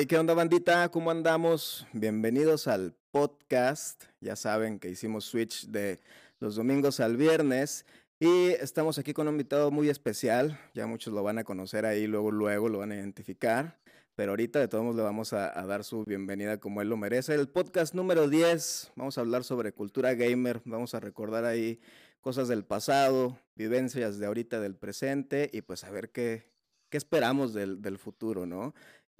Hey, ¿qué onda, bandita? ¿Cómo andamos? Bienvenidos al podcast. Ya saben que hicimos switch de los domingos al viernes y estamos aquí con un invitado muy especial. Ya muchos lo van a conocer ahí, luego, luego lo van a identificar. Pero ahorita de todos modos le vamos a, dar su bienvenida como él lo merece. El podcast número 10, vamos a hablar sobre cultura gamer, vamos a recordar ahí cosas del pasado, vivencias de ahorita, del presente y pues a ver qué, qué esperamos del, del futuro, ¿no?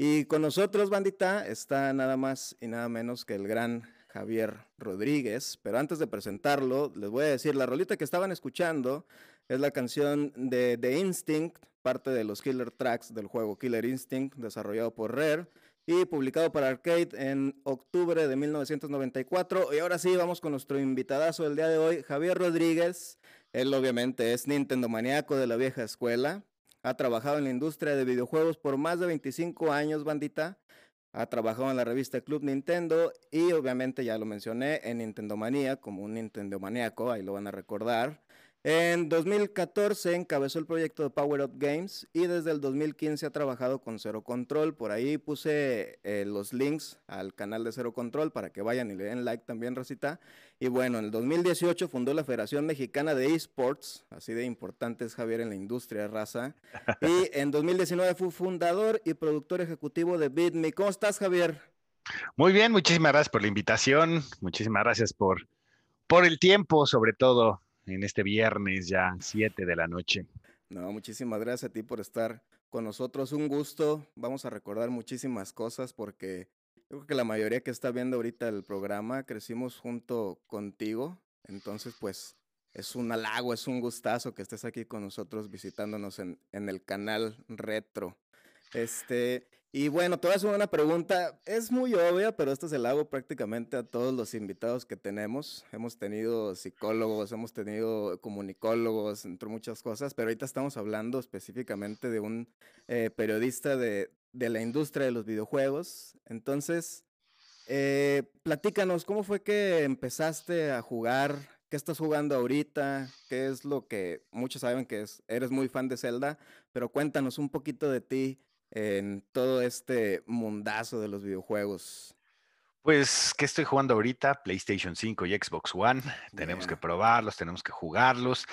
Y con nosotros, bandita, está nada más y nada menos que el gran Javier Rodríguez. Pero antes de presentarlo, les voy a decir, la rolita que estaban escuchando es la canción de The Instinct, parte de los killer tracks del juego Killer Instinct, desarrollado por Rare y publicado para arcade en octubre de 1994. Y ahora sí, vamos con nuestro invitadazo del día de hoy, Javier Rodríguez. Él obviamente es Nintendo maníaco de la vieja escuela. Ha trabajado en la industria de videojuegos por más de 25 años, bandita. Ha trabajado en la revista Club Nintendo y obviamente ya lo mencioné en Nintendo Manía como un Nintendo maníaco, ahí lo van a recordar. En 2014 encabezó el proyecto de Power Up Games y desde el 2015 ha trabajado con Zero Control. Por ahí puse eh, los links al canal de Zero Control para que vayan y le den like también, Rosita. Y bueno, en el 2018 fundó la Federación Mexicana de Esports, así de importante es Javier en la industria, raza. Y en 2019 fue fundador y productor ejecutivo de BitMe. ¿Cómo estás, Javier? Muy bien, muchísimas gracias por la invitación, muchísimas gracias por, por el tiempo, sobre todo en este viernes ya 7 de la noche. No, muchísimas gracias a ti por estar con nosotros. Un gusto. Vamos a recordar muchísimas cosas porque creo que la mayoría que está viendo ahorita el programa crecimos junto contigo. Entonces, pues es un halago, es un gustazo que estés aquí con nosotros visitándonos en el canal Retro. Este, y bueno, te voy a hacer una pregunta, es muy obvia, pero esto se la hago prácticamente a todos los invitados que tenemos. Hemos tenido psicólogos, hemos tenido comunicólogos, entre muchas cosas, pero ahorita estamos hablando específicamente de un eh, periodista de, de, la industria de los videojuegos. Entonces, eh, platícanos, ¿cómo fue que empezaste a jugar? ¿Qué estás jugando ahorita? ¿Qué es lo que muchos saben que es? Eres muy fan de Zelda, pero cuéntanos un poquito de ti en todo este mundazo de los videojuegos? Pues, ¿qué estoy jugando ahorita? PlayStation 5 y Xbox One. Tenemos que probarlos, tenemos que jugarlos,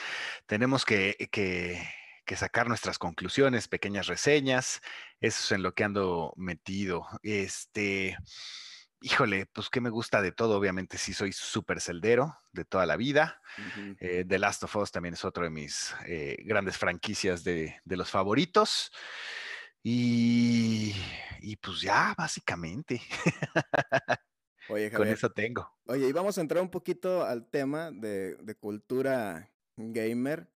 tenemos que, que, sacar nuestras conclusiones, pequeñas reseñas. Eso es en lo que ando metido. Este, híjole, pues, ¿qué me gusta de todo? Obviamente, sí soy súper celdero de toda la vida. Eh, The Last of Us también es otro de mis eh, grandes franquicias de, de los favoritos. Y, pues ya, básicamente. Oye, Con eso tengo. Oye, y vamos a entrar un poquito al tema de, de, cultura gamer.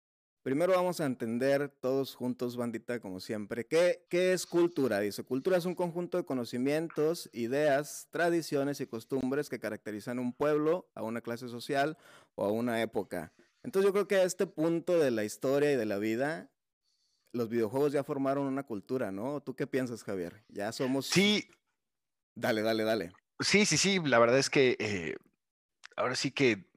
Primero vamos a entender todos juntos, bandita, como siempre, ¿qué, ¿qué es cultura? Dice, cultura es un conjunto de conocimientos, ideas, tradiciones y costumbres que caracterizan un pueblo, a una clase social o a una época. Entonces yo creo que a este punto de la historia y de la vida los videojuegos ya formaron una cultura, ¿no? ¿Tú qué piensas, Javier? Ya somos... Sí. Dale, dale, dale. Sí, sí, sí. La verdad es que eh, ahora sí que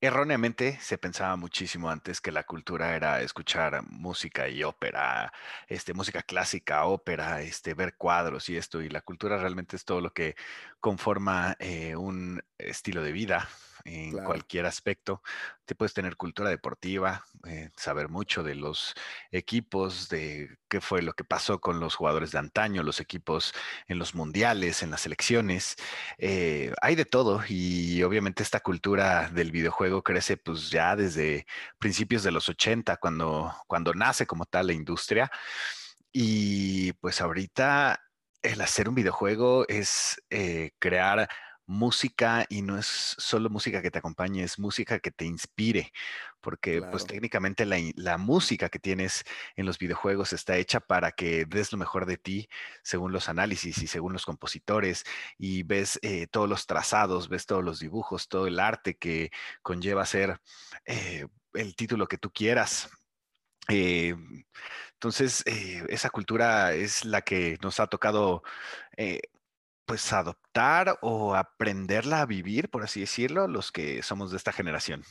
erróneamente se pensaba muchísimo antes que la cultura era escuchar música y ópera, este, música clásica, ópera, este, ver cuadros y esto. Y la cultura realmente es todo lo que conforma eh, un estilo de vida, en cualquier aspecto. Te puedes tener cultura deportiva, eh, saber mucho de los equipos, de qué fue lo que pasó con los jugadores de antaño, los equipos en los mundiales, en las selecciones. Eh, hay de todo y obviamente esta cultura del videojuego crece pues ya desde principios de los 80, cuando, cuando nace como tal la industria. Y pues ahorita el hacer un videojuego es eh, crear música y no es solo música que te acompañe, es música que te inspire, porque pues técnicamente la, música que tienes en los videojuegos está hecha para que des lo mejor de ti según los análisis y según los compositores y ves eh, todos los trazados, ves todos los dibujos, todo el arte que conlleva ser eh, el título que tú quieras. Eh, entonces, esa cultura es la que nos ha tocado pues adoptar o aprenderla a vivir, por así decirlo, los que somos de esta generación.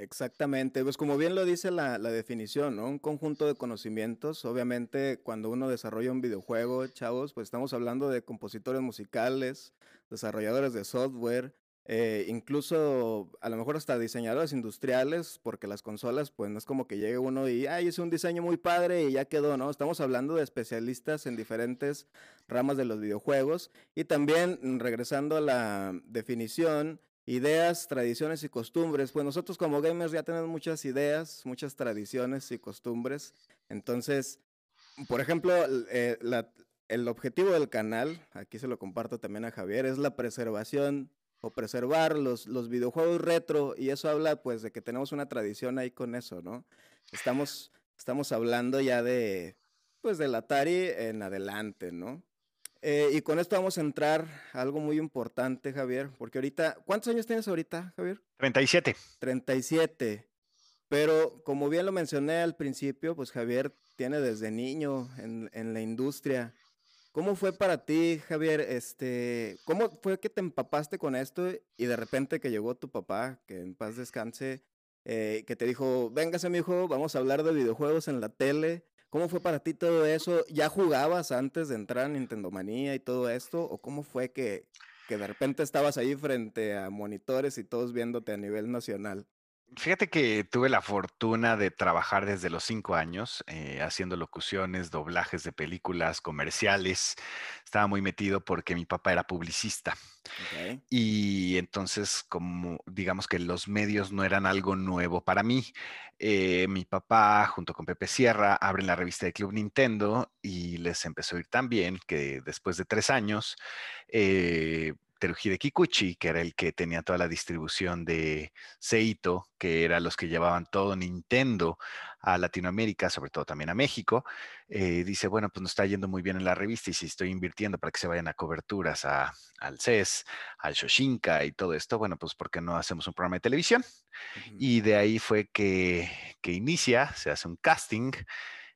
Exactamente, pues como bien lo dice la, definición, ¿no? Un conjunto de conocimientos. Obviamente, cuando uno desarrolla un videojuego, chavos, pues estamos hablando de compositores musicales, desarrolladores de software, eh, incluso a lo mejor hasta diseñadores industriales, porque las consolas, pues no es como que llegue uno y, ay, es un diseño muy padre y ya quedó, ¿no? Estamos hablando de especialistas en diferentes ramas de los videojuegos. Y también, mm, regresando a la definición, ideas, tradiciones y costumbres. Pues nosotros como gamers ya tenemos muchas ideas, muchas tradiciones y costumbres. Entonces, por ejemplo, eh, el objetivo del canal, aquí se lo comparto también a Javier, es la preservación o preservar los, los videojuegos retro y eso habla pues de que tenemos una tradición ahí con eso, ¿no? Estamos, estamos hablando ya de pues del Atari en adelante, ¿no? Eh, y con esto vamos a entrar a algo muy importante, Javier, porque ahorita, ¿cuántos años tienes ahorita, Javier? 37. 37. Pero como bien lo mencioné al principio, pues Javier tiene desde niño en, en la industria ¿Cómo fue para ti, Javier? Este, ¿Cómo fue que te empapaste con esto y de repente que llegó tu papá, que en paz descanse, eh, que te dijo, véngase mi hijo, vamos a hablar de videojuegos en la tele? ¿Cómo fue para ti todo eso? ¿Ya jugabas antes de entrar a Nintendo Manía y todo esto? ¿O cómo fue que, que de repente estabas ahí frente a monitores y todos viéndote a nivel nacional? Fíjate que tuve la fortuna de trabajar desde los cinco años eh, haciendo locuciones, doblajes de películas, comerciales. Estaba muy metido porque mi papá era publicista. Y entonces, como digamos que los medios no eran algo nuevo para mí, eh, mi papá junto con Pepe Sierra abren la revista de Club Nintendo y les empezó a ir tan bien que después de tres años, eh, Teruji de Kikuchi, que era el que tenía toda la distribución de Seito, que eran los que llevaban todo Nintendo a Latinoamérica, sobre todo también a México, eh, dice, bueno, pues nos está yendo muy bien en la revista y si estoy invirtiendo para que se vayan a coberturas a, al CES, al Shoshinka y todo esto, bueno, pues ¿por qué no hacemos un programa de televisión? Y de ahí fue que, que inicia, se hace un casting,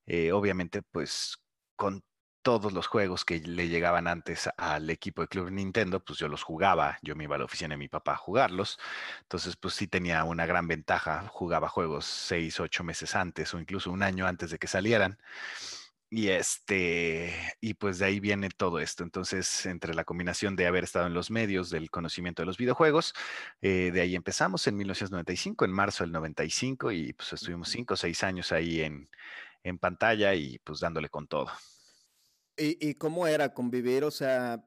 eh, obviamente pues con todos los juegos que le llegaban antes al equipo de Club Nintendo, pues yo los jugaba, yo me iba a la oficina de mi papá a jugarlos, entonces pues sí tenía una gran ventaja, jugaba juegos seis, ocho meses antes o incluso un año antes de que salieran. Y este, y pues de ahí viene todo esto. Entonces, entre la combinación de haber estado en los medios, del conocimiento de los videojuegos, eh, de ahí empezamos en 1995, en marzo del 95, y pues estuvimos cinco o seis años ahí en, en pantalla y pues dándole con todo. ¿Y y cómo era convivir? O sea,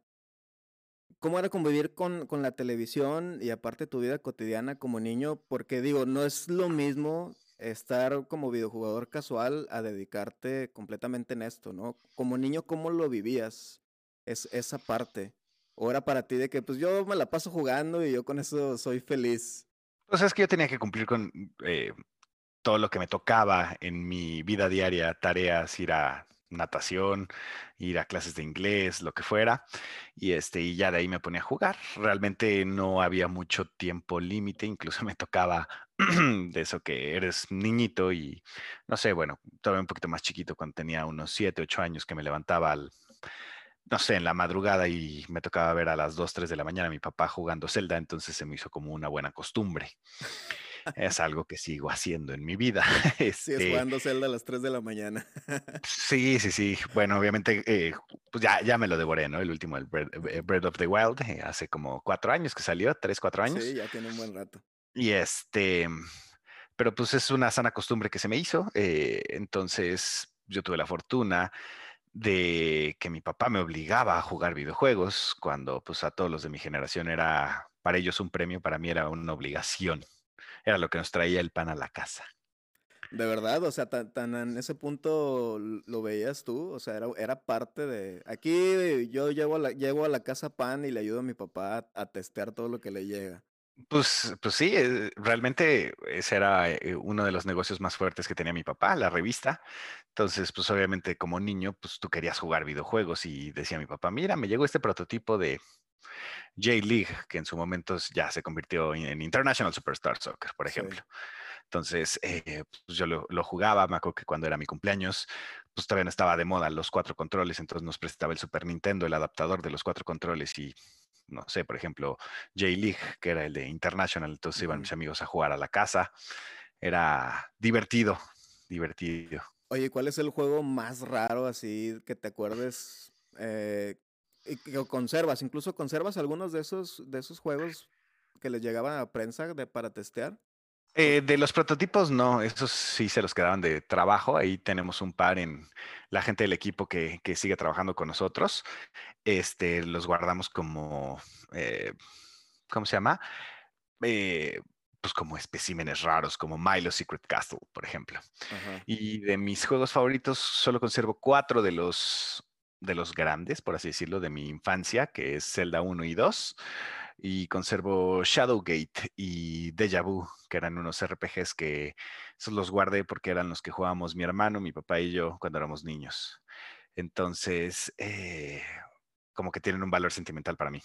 ¿cómo era convivir con con la televisión y aparte tu vida cotidiana como niño? Porque digo, no es lo mismo estar como videojugador casual a dedicarte completamente en esto, ¿no? Como niño, ¿cómo lo vivías? Es esa parte. ¿O era para ti de que, pues, yo me la paso jugando y yo con eso soy feliz? Pues es que yo tenía que cumplir con eh, todo lo que me tocaba en mi vida diaria, tareas, ir a natación, ir a clases de inglés, lo que fuera, y este, y ya de ahí me ponía a jugar. Realmente no había mucho tiempo límite, incluso me tocaba de eso que eres niñito y no sé, bueno, todavía un poquito más chiquito cuando tenía unos 7, 8 años que me levantaba al, no sé, en la madrugada y me tocaba ver a las 2, 3 de la mañana a mi papá jugando Zelda, entonces se me hizo como una buena costumbre. Es algo que sigo haciendo en mi vida. Este, jugando Zelda a las 3 de la mañana. sí, sí, sí. Bueno, obviamente, eh, pues ya, ya me lo devoré, ¿no? El último, el Breath, eh, Breath of the Wild, eh, hace como cuatro años que salió, tres, cuatro años. Sí, ya tiene un buen rato. Y este, pero pues es una sana costumbre que se me hizo. eh, entonces, yo tuve la fortuna de que mi papá me obligaba a jugar videojuegos cuando pues a todos los de mi generación era para ellos un premio, para mí era una obligación. Era lo que nos traía el pan a la casa. ¿De verdad? O sea, tan tan en ese punto lo veías tú, o sea, era era parte de aquí yo llego a la llego a la casa pan y le ayudo a mi papá a a testear todo lo que le llega. Pues, pues sí, eh, realmente ese era eh, uno de los negocios más fuertes que tenía mi papá, la revista. Entonces, pues obviamente como niño, pues tú querías jugar videojuegos y decía mi papá, mira, me llegó este prototipo de J-League, que en su momento ya se convirtió en International Superstar Soccer, por Sí. ejemplo. Entonces, eh, pues yo lo, lo jugaba, me acuerdo que cuando era mi cumpleaños, pues todavía no estaba de moda los cuatro controles, entonces nos prestaba el Super Nintendo, el adaptador de los cuatro controles y, no sé, por ejemplo, J-League, que era el de International, entonces iban mis amigos a jugar a la casa. Era divertido, divertido. Oye, ¿cuál es el juego más raro así que te acuerdes, eh, que conservas? ¿Incluso conservas algunos de esos de esos juegos que les llegaba a prensa de para testear? Eh, de los prototipos, no, esos sí se los quedaban de trabajo. Ahí tenemos un par en la gente del equipo que, que sigue trabajando con nosotros. Este, los guardamos como, eh, ¿cómo se llama? Eh, pues como especímenes raros, como Milo Secret Castle, por ejemplo. ajá. Y de mis juegos favoritos, solo conservo cuatro de los, de los grandes, por así decirlo, de mi infancia, que es Zelda 1 y 2. Y conservo Shadowgate y Deja Vu, que eran unos RPGs que esos los guardé porque eran los que jugábamos mi hermano, mi papá y yo cuando éramos niños. Entonces, eh, como que tienen un valor sentimental para mí.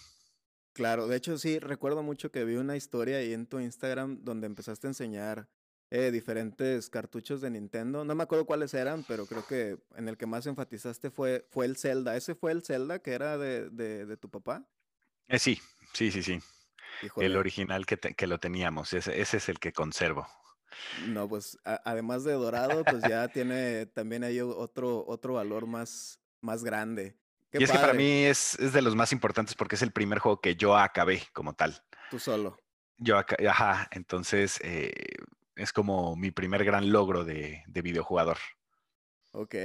Claro, de hecho, sí, recuerdo mucho que vi una historia ahí en tu Instagram donde empezaste a enseñar, eh, diferentes cartuchos de Nintendo. No me acuerdo cuáles eran, pero creo que en el que más enfatizaste fue fue el Zelda, ¿ese fue el Zelda que era de de de tu papá? Eh, sí, sí, sí, sí. El original que, te- que lo teníamos, ese, ese es el que conservo. no, pues, a además de dorado, pues, ya tiene también ahí o otro otro valor más más grande. Qué Y es que para mí es, es de los más importantes porque es el primer juego que yo acabé como tal. tú solo. Yo acá, ajá, entonces, eh, es como mi primer gran logro de, de videojugador. Ok.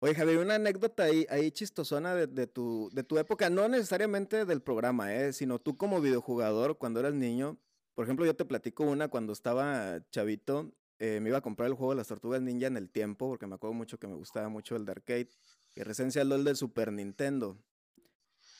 Oye, Javier, una anécdota ahí, ahí chistosona de, de, tu, de tu época, no necesariamente del programa, ¿eh? sino tú como videojugador cuando eras niño. Por ejemplo, yo te platico una cuando estaba chavito, eh, me iba a comprar el juego de las Tortugas Ninja en el tiempo, porque me acuerdo mucho que me gustaba mucho el de arcade, y recién el del Super Nintendo.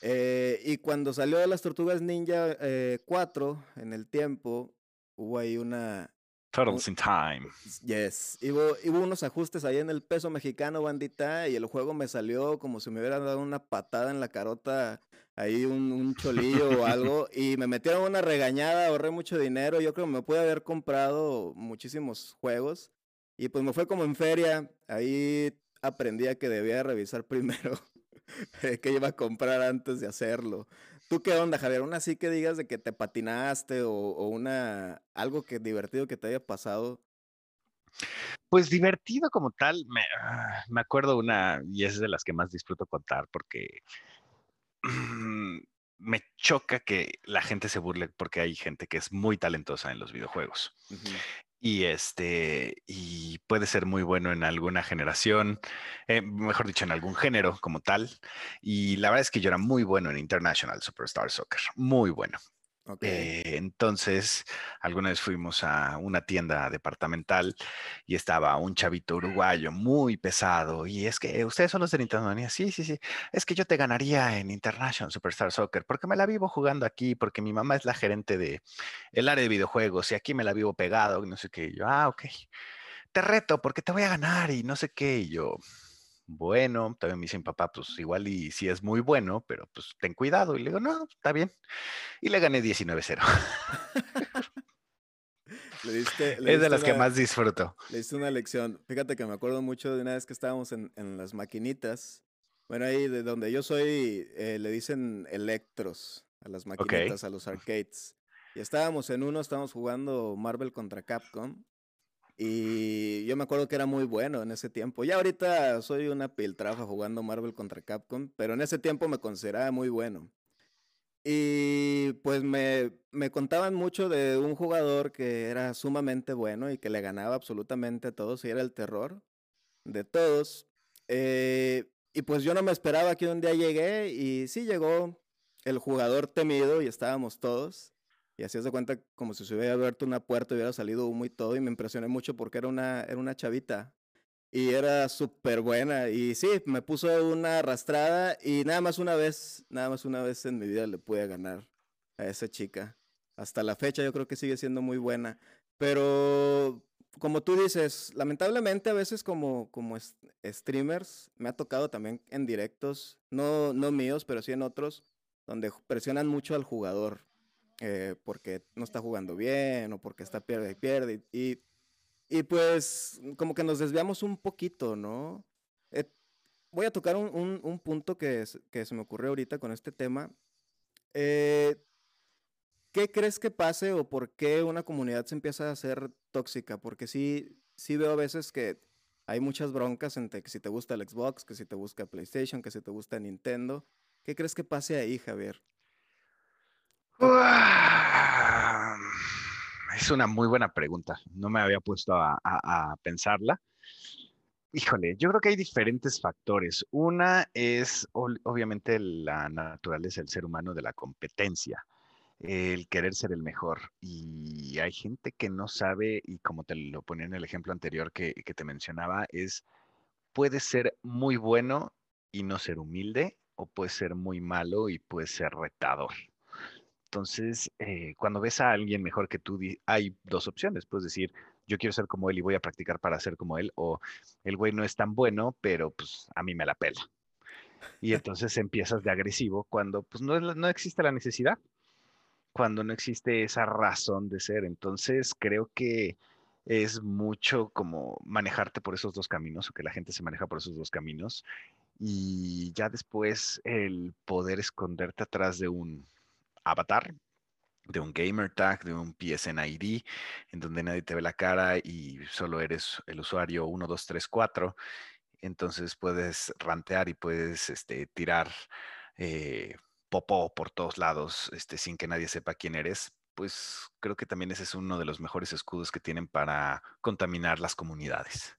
Eh, y cuando salió de las Tortugas Ninja 4 eh, en el tiempo, hubo ahí una, Turtles in Time. Yes. Hubo, hubo, unos ajustes ahí en el peso mexicano, bandita, y el juego me salió como si me hubiera dado una patada en la carota, ahí un, un cholillo o algo, y me metieron una regañada, ahorré mucho dinero, yo creo que me pude haber comprado muchísimos juegos, y pues me fue como en feria, ahí aprendí a que debía revisar primero qué iba a comprar antes de hacerlo. ¿Tú qué onda, Javier? Una así que digas de que te patinaste o, una algo que divertido que te haya pasado. Pues divertido como tal, me, ah, me acuerdo una, y es de las que más disfruto contar, porque me choca que la gente se burle porque hay gente que es muy talentosa en los videojuegos y este y puede ser muy bueno en alguna generación, eh, mejor dicho, en algún género como tal. Y la verdad es que yo era muy bueno en International Superstar Soccer, muy bueno. Eh, entonces, alguna vez fuimos a una tienda departamental y estaba un chavito uruguayo muy pesado. Y es que ustedes son los de Nintendo. Sí, sí, sí. Es que yo te ganaría en International Superstar Soccer porque me la vivo jugando aquí, porque mi mamá es la gerente de el área de videojuegos y aquí me la vivo pegado. Y no sé qué. Y yo, ah, ok. Te reto porque te voy a ganar y no sé qué. Y yo, bueno, también me dicen, papá, pues igual y si es muy bueno, pero pues ten cuidado. Y le digo, no, está bien. Y le gané 19-0. es de las que más disfruto. Le hice una lección. Fíjate que me acuerdo mucho de una vez que estábamos en, en las maquinitas. Bueno, ahí de donde yo soy, eh, le dicen electros a las maquinitas, a los arcades. Y estábamos en uno, estábamos jugando Marvel contra Capcom. Y yo me acuerdo que era muy bueno en ese tiempo. Ya ahorita soy una piltrafa jugando Marvel contra Capcom, pero en ese tiempo me consideraba muy bueno. Y pues me, me contaban mucho de un jugador que era sumamente bueno y que le ganaba absolutamente a todos y era el terror de todos. Eh, y pues yo no me esperaba que un día llegué y sí llegó el jugador temido y estábamos todos. Y así de cuenta como si se hubiera abierto una puerta y hubiera salido humo y todo. Y me impresioné mucho porque era una, era una chavita. Y era súper buena. Y sí, me puso una arrastrada. Y nada más una vez, nada más una vez en mi vida le pude ganar a esa chica. Hasta la fecha yo creo que sigue siendo muy buena. Pero como tú dices, lamentablemente a veces como, como streamers me ha tocado también en directos, no, no míos, pero sí en otros, donde presionan mucho al jugador eh, porque no está jugando bien o porque está pierde y pierde. Y, y pues como que nos desviamos un poquito, ¿no? Eh, voy a tocar un, un, un punto que, que, se me ocurrió ahorita con este tema. Eh, ¿Qué crees que pase o por qué una comunidad se empieza a hacer tóxica? Porque sí, sí veo a veces que hay muchas broncas entre que si te gusta el Xbox, que si te gusta PlayStation, que si te gusta Nintendo. ¿Qué crees que pase ahí, Javier? Es una muy buena pregunta. No me había puesto a, pensarla. Híjole, yo creo que hay diferentes factores. Una es obviamente la naturaleza del ser humano de la competencia, el querer ser el mejor. Y hay gente que no sabe, y como te lo ponía en el ejemplo anterior que, que te mencionaba, es puede ser muy bueno y no ser humilde, o puede ser muy malo y puede ser retador. Entonces, eh, cuando ves a alguien mejor que tú, hay dos opciones. Puedes decir, yo quiero ser como él y voy a practicar para ser como él, o el güey no es tan bueno, pero pues a mí me la pela. Y entonces empiezas de agresivo cuando pues no, no existe la necesidad, cuando no existe esa razón de ser. Entonces, creo que es mucho como manejarte por esos dos caminos o que la gente se maneja por esos dos caminos y ya después el poder esconderte atrás de un avatar, de un gamer tag, de un PSN ID, en donde nadie te ve la cara y solo eres el usuario 1234. Entonces puedes rantear y puedes este, tirar eh, popó por todos lados este, sin que nadie sepa quién eres. pues creo que también ese es uno de los mejores escudos que tienen para contaminar las comunidades.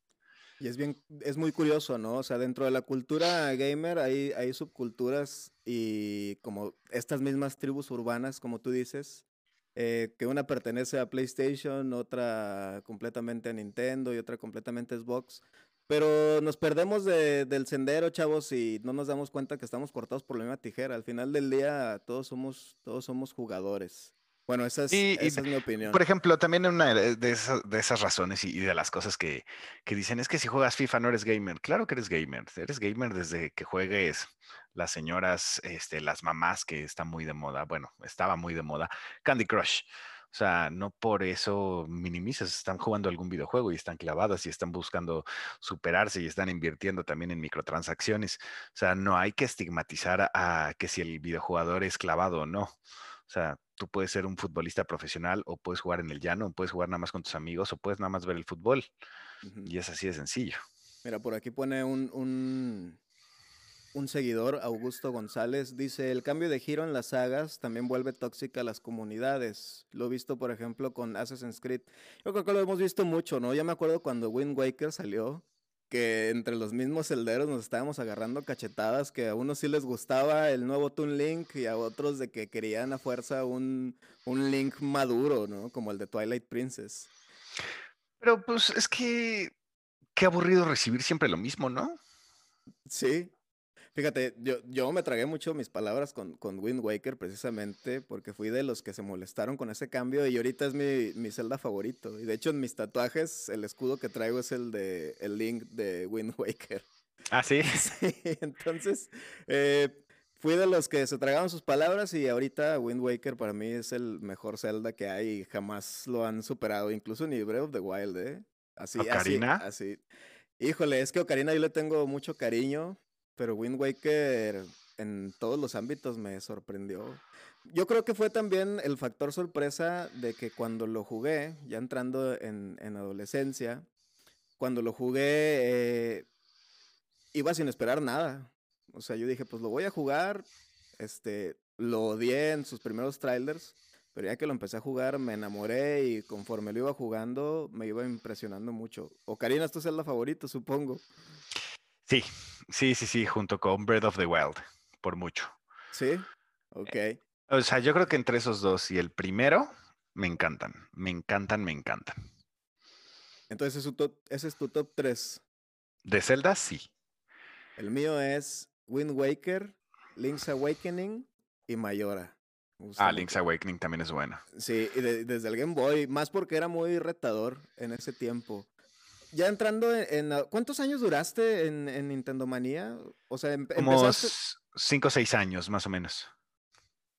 Y es bien, es muy curioso, ¿no? O sea, dentro de la cultura gamer hay, hay subculturas y como estas mismas tribus urbanas, como tú dices, eh, que una pertenece a PlayStation, otra completamente a Nintendo y otra completamente a Xbox. Pero nos perdemos del sendero, chavos, y no nos damos cuenta que estamos cortados por la misma tijera. Al final del día, todos somos, todos somos jugadores. Bueno, esa es, mi opinión. Por ejemplo, también una de esas, de esas razones y, de las cosas que, que, dicen es que si juegas FIFA no eres gamer. Claro que eres gamer. Eres gamer desde que juegues las señoras, este, las mamás que están muy de moda. Bueno, estaba muy de moda. Candy Crush. O sea, no por eso minimizas, están jugando algún videojuego y están clavadas y están buscando superarse y están invirtiendo también en microtransacciones. O sea, no hay que estigmatizar a que si el videojugador es clavado o no. O sea, tú puedes ser un futbolista profesional o puedes jugar en el llano, o puedes jugar nada más con tus amigos o puedes nada más ver el fútbol. Y es así de sencillo. Mira, por aquí pone un, un, un, seguidor, Augusto González, dice, el cambio de giro en las sagas también vuelve tóxica a las comunidades. Lo he visto, por ejemplo, con Assassin's Creed. Yo creo que lo hemos visto mucho, ¿no? Ya me acuerdo cuando Wind Waker salió, que entre los mismos celderos nos estábamos agarrando cachetadas, que a unos sí les gustaba el nuevo Toon Link y a otros de que querían a fuerza un, un Link maduro, ¿no? Como el de Twilight Princess. Pero pues es que qué aburrido recibir siempre lo mismo, ¿no? Sí, Fíjate, yo, yo me tragué mucho mis palabras con, con Wind Waker precisamente porque fui de los que se molestaron con ese cambio y ahorita es mi, mi Zelda favorito. Y de hecho en mis tatuajes el escudo que traigo es el de el Link de Wind Waker. Ah, sí. sí entonces eh, fui de los que se tragaron sus palabras y ahorita Wind Waker para mí es el mejor Zelda que hay y jamás lo han superado, incluso ni Breath of the Wild, ¿eh? Así, ¿Ocarina? así, así. Híjole, es que Ocarina yo le tengo mucho cariño pero Wind Waker en todos los ámbitos me sorprendió. Yo creo que fue también el factor sorpresa de que cuando lo jugué, ya entrando en, adolescencia, cuando lo jugué, eh, iba sin esperar nada. O sea, yo dije, pues lo voy a jugar. Este, lo odié en sus primeros trailers, pero ya que lo empecé a jugar, me enamoré y conforme lo iba jugando, me iba impresionando mucho. Ocarina, esto es la favorito, supongo. Sí, sí, sí, sí, junto con Breath of the Wild, por mucho. Sí, ok. O sea, yo creo que entre esos dos y el primero, me encantan, me encantan, me encantan. Entonces, ese es tu top 3. De Zelda, sí. El mío es Wind Waker, Link's Awakening y Mayora. Ah, Link's Awakening también es bueno. Sí, y desde el Game Boy, más porque era muy retador en ese tiempo ya entrando en, ¿Cuántos años duraste en, Nintendo Manía? O sea, em, Como cinco o seis años, más o menos.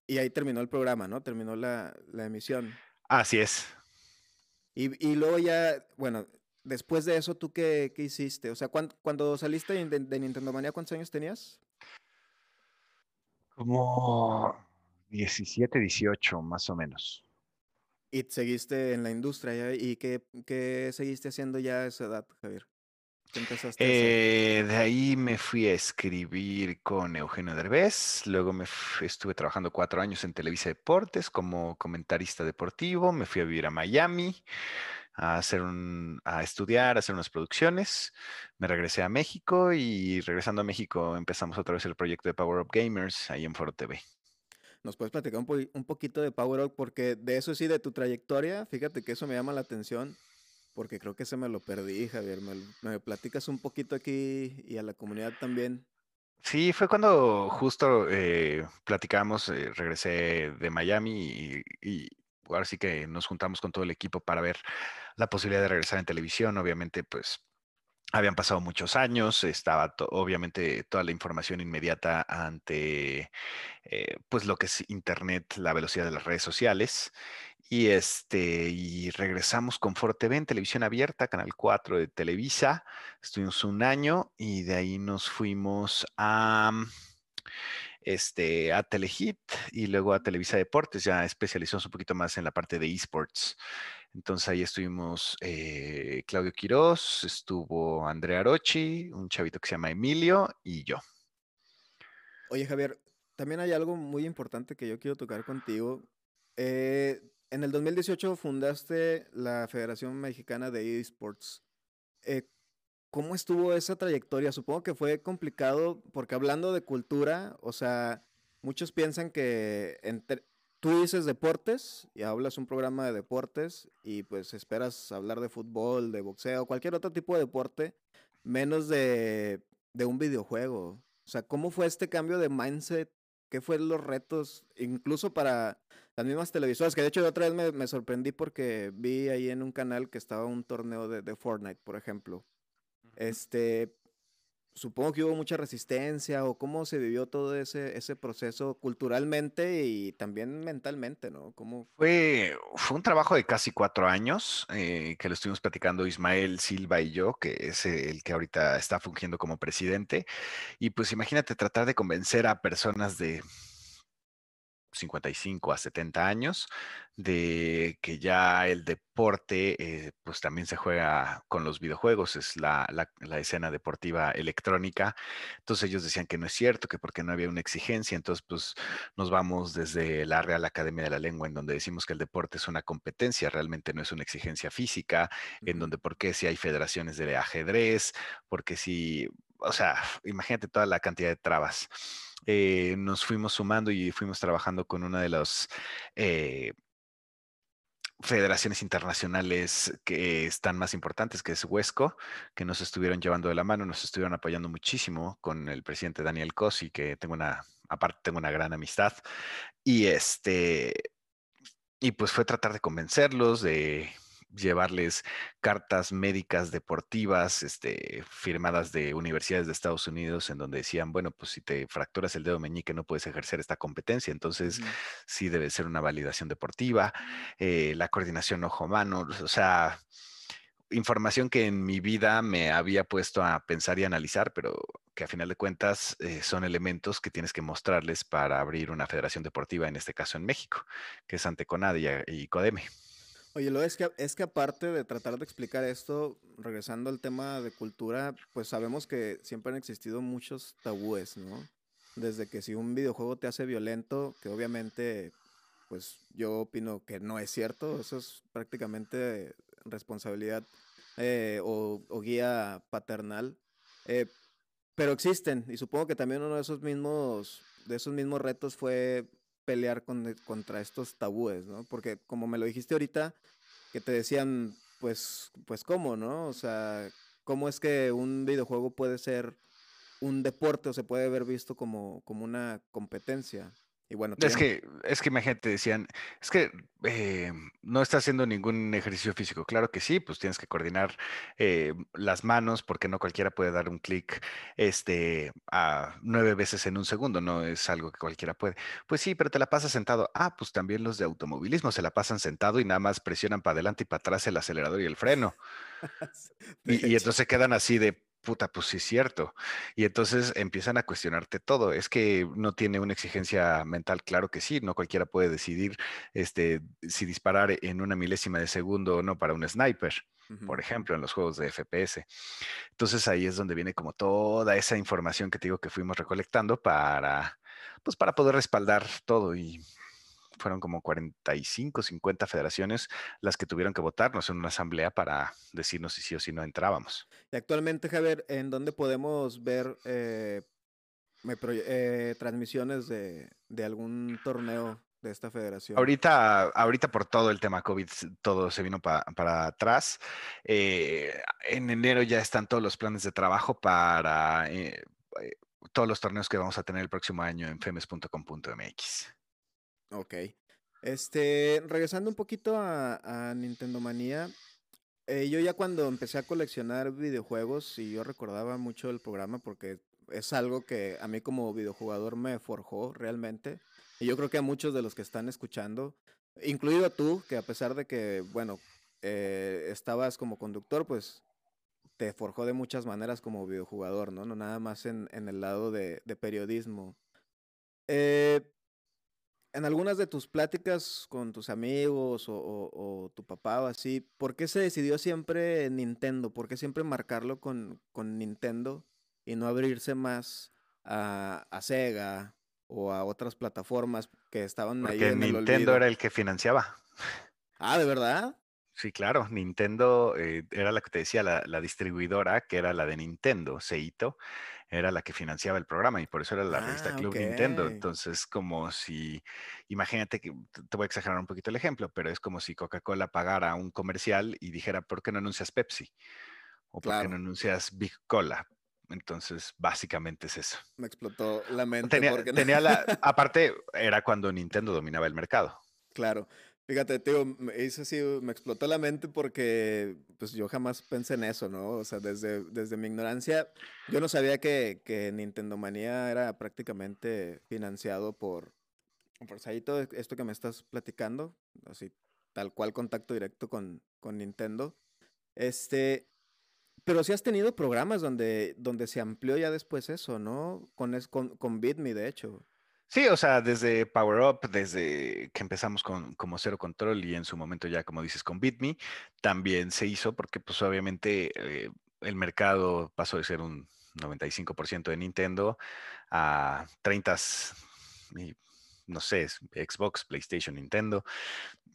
Y ahí terminó el programa, ¿no? Terminó la, emisión. Así es. Y, luego ya, bueno, después de eso, ¿tú qué, hiciste? O sea, cuando, saliste de, de, Nintendo Manía, ¿cuántos años tenías? Como 17, 18, más o menos. Y seguiste en la industria, ¿y qué, qué seguiste haciendo ya a esa edad, Javier? ¿Qué empezaste a eh, de ahí me fui a escribir con Eugenio Derbez, luego me estuve trabajando cuatro años en Televisa Deportes como comentarista deportivo, me fui a vivir a Miami a hacer un, a estudiar, a hacer unas producciones, me regresé a México y regresando a México empezamos otra vez el proyecto de Power Up Gamers ahí en Foro TV. ¿Nos puedes platicar un, poquito de Power Up? Porque de eso sí, de tu trayectoria, fíjate que eso me llama la atención, porque creo que se me lo perdí, Javier. ¿Me, platicas un poquito aquí y a la comunidad también? Sí, fue cuando justo eh, platicamos, eh, regresé de Miami y, y ahora sí que nos juntamos con todo el equipo para ver la posibilidad de regresar en televisión. Obviamente, pues habían pasado muchos años, estaba obviamente toda la información inmediata ante eh, pues lo que es internet, la velocidad de las redes sociales. Y este, y regresamos con Foro TV en televisión abierta, Canal 4 de Televisa. Estuvimos un año y de ahí nos fuimos a este, a Telehit y luego a Televisa Deportes, ya especializamos un poquito más en la parte de esports. Entonces ahí estuvimos eh, Claudio Quiroz, estuvo Andrea Rochi, un chavito que se llama Emilio y yo. Oye Javier, también hay algo muy importante que yo quiero tocar contigo. Eh, en el 2018 fundaste la Federación Mexicana de eSports. Eh, ¿Cómo estuvo esa trayectoria? Supongo que fue complicado porque hablando de cultura, o sea, muchos piensan que tú dices deportes y hablas un programa de deportes y pues esperas hablar de fútbol, de boxeo, cualquier otro tipo de deporte, menos de, de un videojuego. O sea, ¿cómo fue este cambio de mindset? ¿Qué fueron los retos, incluso para las mismas televisoras? Que de hecho, otra vez me, me, sorprendí porque vi ahí en un canal que estaba un torneo de, de Fortnite, por ejemplo. Este, supongo que hubo mucha resistencia o cómo se vivió todo ese, ese proceso culturalmente y también mentalmente, ¿no? ¿Cómo... Fue, fue un trabajo de casi cuatro años eh, que lo estuvimos platicando Ismael Silva y yo, que es el que ahorita está fungiendo como presidente. Y pues imagínate tratar de convencer a personas de 55 a 70 años, de que ya el deporte eh, pues también se juega con los videojuegos, es la, la, escena deportiva electrónica. Entonces ellos decían que no es cierto, que porque no había una exigencia, entonces pues nos vamos desde la Real Academia de la Lengua en donde decimos que el deporte es una competencia, realmente no es una exigencia física, en donde por qué si hay federaciones de ajedrez, porque si, o sea, imagínate toda la cantidad de trabas. Eh, nos fuimos sumando y fuimos trabajando con una de las eh, federaciones internacionales que están más importantes, que es Huesco, que nos estuvieron llevando de la mano, nos estuvieron apoyando muchísimo con el presidente Daniel Cosi, que tengo una, aparte tengo una gran amistad. Y este, y pues fue tratar de convencerlos de llevarles cartas médicas deportivas este, firmadas de universidades de Estados Unidos en donde decían, bueno, pues si te fracturas el dedo meñique no puedes ejercer esta competencia, entonces sí debe ser una validación deportiva, eh, la coordinación ojo-mano, o sea, información que en mi vida me había puesto a pensar y analizar, pero que a final de cuentas eh, son elementos que tienes que mostrarles para abrir una federación deportiva, en este caso en México, que es Anteconad y, y CODEME. Oye, lo es que, es que aparte de tratar de explicar esto, regresando al tema de cultura, pues sabemos que siempre han existido muchos tabúes, ¿no? Desde que si un videojuego te hace violento, que obviamente, pues yo opino que no es cierto, eso es prácticamente responsabilidad eh, o, guía paternal. Eh, pero existen, y supongo que también uno de esos mismos, de esos mismos retos fue pelear con, contra estos tabúes, ¿no? Porque como me lo dijiste ahorita, que te decían, pues, pues cómo, ¿no? O sea, ¿cómo es que un videojuego puede ser un deporte o se puede ver visto como, como una competencia? Y bueno, es que, es que imagínate, decían, es que eh, no está haciendo ningún ejercicio físico. Claro que sí, pues tienes que coordinar eh, las manos, porque no cualquiera puede dar un clic este, a nueve veces en un segundo, no es algo que cualquiera puede. Pues sí, pero te la pasas sentado. Ah, pues también los de automovilismo se la pasan sentado y nada más presionan para adelante y para atrás el acelerador y el freno. y, y entonces quedan así de, puta, pues sí es cierto. Y entonces empiezan a cuestionarte todo. Es que no tiene una exigencia mental, claro que sí, no cualquiera puede decidir este, si disparar en una milésima de segundo o no para un sniper, por ejemplo, en los juegos de FPS. Entonces ahí es donde viene como toda esa información que te digo que fuimos recolectando para, pues para poder respaldar todo y fueron como 45, 50 federaciones las que tuvieron que votarnos en una asamblea para decirnos si sí o si no entrábamos. Y actualmente, Javier, ¿en dónde podemos ver eh, eh, transmisiones de, algún torneo de esta federación? Ahorita, ahorita por todo el tema COVID, todo se vino para atrás. Eh, en enero ya están todos los planes de trabajo para todos los torneos que vamos a tener el próximo año en femes.com.mx. Ok. Este, regresando un poquito a, Nintendo Manía, eh, yo ya cuando empecé a coleccionar videojuegos, y yo recordaba mucho el programa porque es algo que a mí como videojugador me forjó realmente, y yo creo que a muchos de los que están escuchando, incluido tú, que a pesar de que, bueno, eh, estabas como conductor, pues te forjó de muchas maneras como videojugador, ¿no? No nada más en, en el lado de, de periodismo. Eh, en algunas de tus pláticas con tus amigos o, tu papá o así, ¿por qué se decidió siempre Nintendo? ¿Por qué siempre marcarlo con, con Nintendo y no abrirse más a, Sega o a otras plataformas que estaban ahí en Nintendo era el que financiaba. Ah, ¿de verdad? Sí, claro, Nintendo eh, era la que te decía, la, la, distribuidora, que era la de Nintendo, Seito, era la que financiaba el programa y por eso era la revista Ah, Club Nintendo. Entonces, como si, imagínate que, te voy a exagerar un poquito el ejemplo, pero es como si Coca-Cola pagara un comercial y dijera, ¿por qué no anuncias Pepsi? O ¿por qué no anuncias Big Cola? Entonces, básicamente es eso. Me explotó la mente Tenía, porque no tenía la, aparte, era cuando Nintendo dominaba el mercado. Claro. Fíjate, tío, hizo así, me explotó la mente porque pues yo jamás pensé en eso, ¿no? O sea, desde, desde mi ignorancia, yo no sabía que, que Nintendo Manía era prácticamente financiado por, por Saito, esto que me estás platicando, así, tal cual contacto directo con, con Nintendo. Este, pero sí has tenido programas donde, donde se amplió ya después eso, ¿no? Con, con, con BitMe, de hecho. Sí, o sea, desde Power Up, desde que empezamos con como Cero Control y en su momento ya, como dices, con BitMe, también se hizo porque pues obviamente eh, el mercado pasó de ser un 95% de Nintendo a 30 y no sé, Xbox, PlayStation, Nintendo,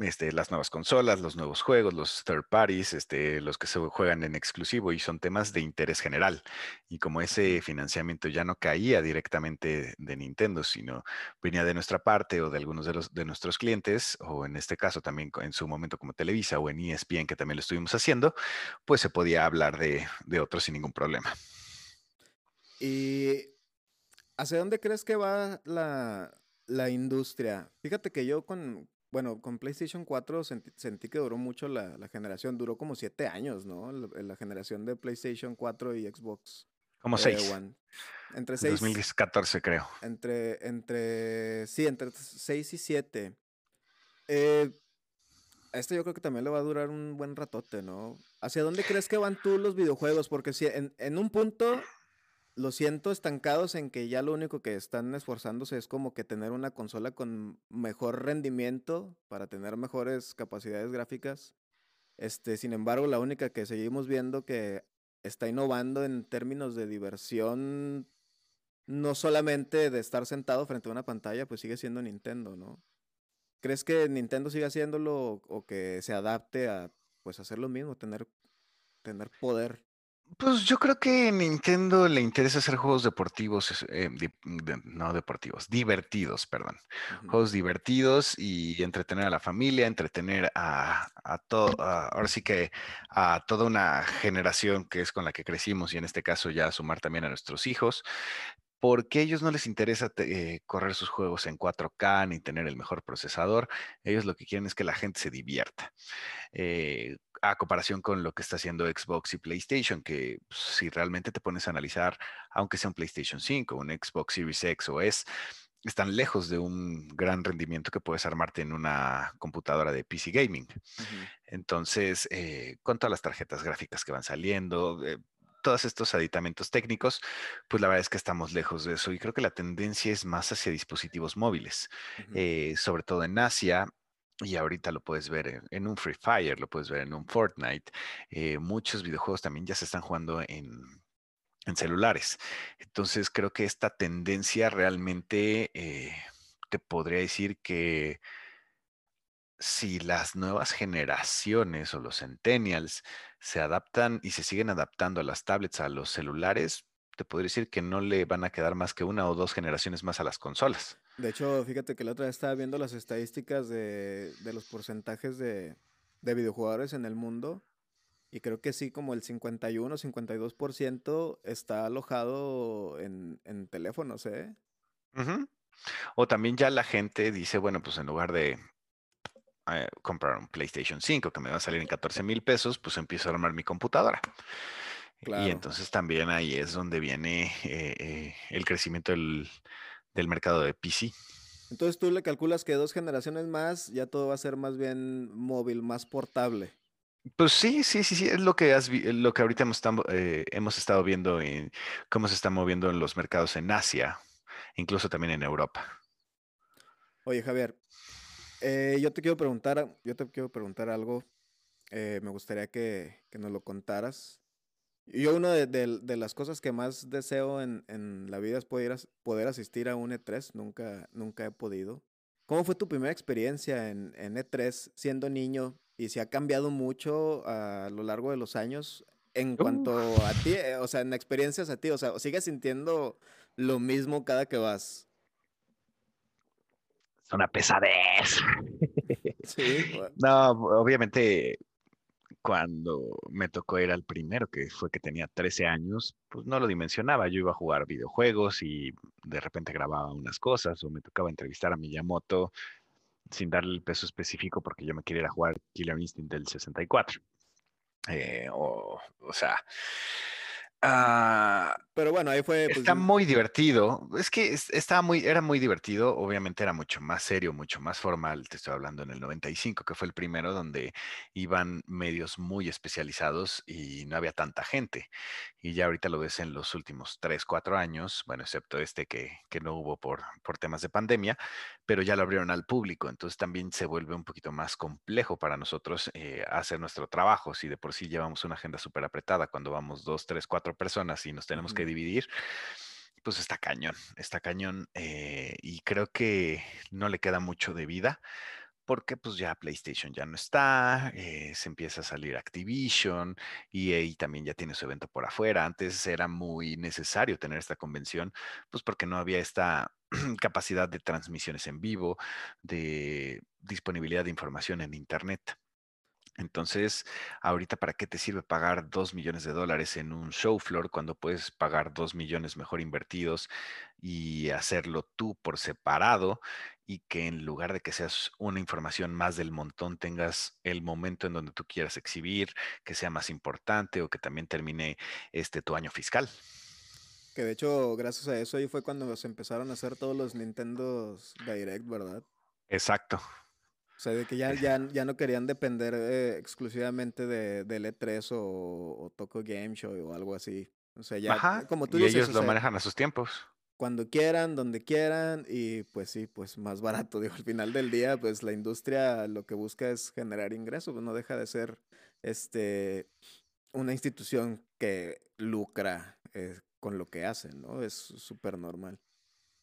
este, las nuevas consolas, los nuevos juegos, los third parties, este, los que se juegan en exclusivo y son temas de interés general. Y como ese financiamiento ya no caía directamente de Nintendo, sino venía de nuestra parte o de algunos de, los, de nuestros clientes, o en este caso también en su momento como Televisa o en ESPN, que también lo estuvimos haciendo, pues se podía hablar de, de otros sin ningún problema. ¿Y hacia dónde crees que va la, la industria. Fíjate que yo con, bueno, con PlayStation 4 sentí, sentí que duró mucho la, la, generación, duró como siete años, ¿no? La, la, generación de PlayStation 4 y Xbox. Como eh, seis. One. Entre seis. 2014, creo. Entre, entre, sí, entre seis y siete. Eh, este yo creo que también le va a durar un buen ratote, ¿no? ¿Hacia dónde crees que van tú los videojuegos? Porque si en, en un punto lo siento estancados en que ya lo único que están esforzándose es como que tener una consola con mejor rendimiento para tener mejores capacidades gráficas. Este, sin embargo, la única que seguimos viendo que está innovando en términos de diversión, no solamente de estar sentado frente a una pantalla, pues sigue siendo Nintendo, ¿no? ¿Crees que Nintendo siga haciéndolo o, que se adapte a pues hacer lo mismo, tener, tener poder? Pues yo creo que a Nintendo le interesa hacer juegos deportivos, eh, de, no deportivos, divertidos, perdón. Uh -huh. Juegos divertidos y entretener a la familia, entretener a, a todo, ahora sí que a toda una generación que es con la que crecimos y en este caso ya sumar también a nuestros hijos. Porque a ellos no les interesa eh, correr sus juegos en 4K ni tener el mejor procesador. Ellos lo que quieren es que la gente se divierta. Eh, a comparación con lo que está haciendo Xbox y PlayStation, que pues, si realmente te pones a analizar, aunque sea un PlayStation 5, un Xbox Series X o S, están lejos de un gran rendimiento que puedes armarte en una computadora de PC Gaming. Uh -huh. Entonces, eh, con todas las tarjetas gráficas que van saliendo, eh, todos estos aditamentos técnicos, pues la verdad es que estamos lejos de eso y creo que la tendencia es más hacia dispositivos móviles, uh -huh. eh, sobre todo en Asia, y ahorita lo puedes ver en, un Free Fire, lo puedes ver en un Fortnite. Eh, muchos videojuegos también ya se están jugando en, en celulares. Entonces creo que esta tendencia realmente eh, te podría decir que si las nuevas generaciones o los centennials se adaptan y se siguen adaptando a las tablets, a los celulares, te podría decir que no le van a quedar más que una o dos generaciones más a las consolas. De hecho, fíjate que la otra vez estaba viendo las estadísticas de, de los porcentajes de, de, videojugadores en el mundo y creo que sí, como el 51 o 52% está alojado en, en teléfonos, ¿eh? Uh -huh. O también ya la gente dice, bueno, pues en lugar de eh, comprar un PlayStation 5 que me va a salir en 14 mil pesos, pues empiezo a armar mi computadora. Claro. Y entonces también ahí es donde viene eh, eh, el crecimiento del, del, mercado de PC. Entonces tú le calculas que dos generaciones más ya todo va a ser más bien móvil, más portable. Pues sí, sí, sí, sí, es lo que, has, lo que ahorita hemos, eh, hemos estado viendo en cómo se está moviendo en los mercados en Asia, incluso también en Europa. Oye, Javier, eh, yo te quiero preguntar, yo te quiero preguntar algo. Eh, me gustaría que, que, nos lo contaras. Yo una de, de, de, las cosas que más deseo en, en la vida es poder, poder, asistir a un E3. Nunca, nunca he podido. ¿cómo fue tu primera experiencia en, en E3 siendo niño? Y si ha cambiado mucho a lo largo de los años en cuanto a ti, eh, o sea, en experiencias a ti, o sea, ¿sigues sintiendo lo mismo cada que vas? Es una pesadez. Sí. No, obviamente cuando me tocó ir al primero, que fue que tenía 13 años, pues no lo dimensionaba. Yo iba a jugar videojuegos y de repente grababa unas cosas o me tocaba entrevistar a Miyamoto sin darle el peso específico porque yo me quería ir a jugar Killer Instinct del 64. Eh, o, o sea, Ah, pero bueno, ahí fue. Pues, está muy divertido. Es que estaba muy, era muy divertido. Obviamente era mucho más serio, mucho más formal. Te estoy hablando en el 95, que fue el primero donde iban medios muy especializados y no había tanta gente. Y ya ahorita lo ves en los últimos 3, 4 años, bueno, excepto este que, que no hubo por, por temas de pandemia, pero ya lo abrieron al público. Entonces también se vuelve un poquito más complejo para nosotros eh, hacer nuestro trabajo. Si de por sí llevamos una agenda súper apretada cuando vamos 2, 3, 4 personas y nos tenemos que dividir, pues está cañón, está cañón eh, y creo que no le queda mucho de vida porque pues ya PlayStation ya no está, eh, se empieza a salir Activision, y también ya tiene su evento por afuera. Antes era muy necesario tener esta convención, pues porque no había esta capacidad de transmisiones en vivo, de disponibilidad de información en Internet. Entonces, ahorita, ¿para qué te sirve pagar dos millones de dólares en un show floor cuando puedes pagar dos millones mejor invertidos y hacerlo tú por separado y que en lugar de que seas una información más del montón, tengas el momento en donde tú quieras exhibir, que sea más importante o que también termine este tu año fiscal? Que de hecho, gracias a eso ahí fue cuando se empezaron a hacer todos los Nintendo Direct, ¿verdad? Exacto. O sea, de que ya, ya, ya no querían depender eh, exclusivamente de, de E3 o, o Toco Game Show o algo así. O sea, ya, como tú y ellos lo manejan a sus tiempos. Cuando quieran, donde quieran, y pues sí, pues más barato. Digo, al final del día, pues la industria lo que busca es generar ingresos, pues no deja de ser este una institución que lucra eh, con lo que hacen, ¿no? Es súper normal.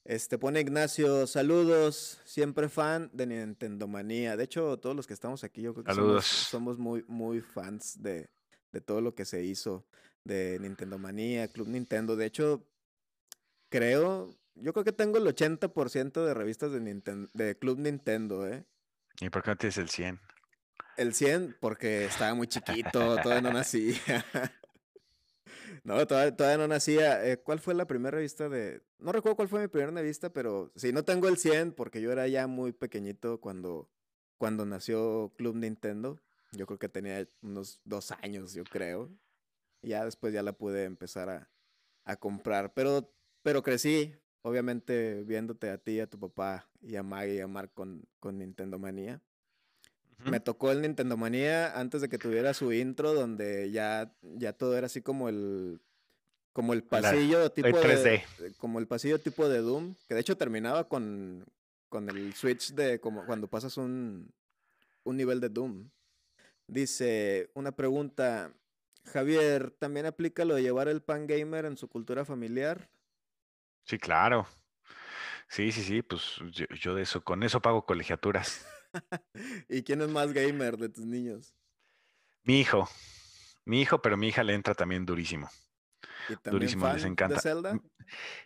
Este pone Ignacio, saludos, siempre fan de Nintendo Manía. De hecho, todos los que estamos aquí, yo creo que somos, muy, muy fans de, de todo lo que se hizo de Nintendo Manía, Club Nintendo. De hecho, creo, yo creo que tengo el 80% de revistas de, Nintendo, de Club Nintendo, ¿eh? ¿Y por qué no tienes el 100? El 100 porque estaba muy chiquito, todavía no nací. No, todavía, no nacía. Eh, ¿Cuál fue la primera revista de.? No recuerdo cuál fue mi primera revista, pero sí, no tengo el 100 porque yo era ya muy pequeñito cuando, cuando nació Club Nintendo. Yo creo que tenía unos dos años, yo creo. Y ya después ya la pude empezar a, a comprar. Pero, pero crecí, obviamente, viéndote a ti, a tu papá y a Maggie y a Mark con, con Nintendo Manía. Me tocó el Nintendo Manía antes de que tuviera su intro, donde ya, ya todo era así como el como el pasillo tipo de como el pasillo tipo de Doom, que de hecho terminaba con, con el switch de como cuando pasas un, un nivel de Doom. Dice, una pregunta, Javier, ¿también aplica lo de llevar el pan gamer en su cultura familiar? Sí, claro. Sí, sí, sí, pues yo, yo de eso, con eso pago colegiaturas. ¿Y quién es más gamer de tus niños? Mi hijo. Mi hijo, pero mi hija le entra también durísimo. durísimo, les encanta. ¿De Zelda?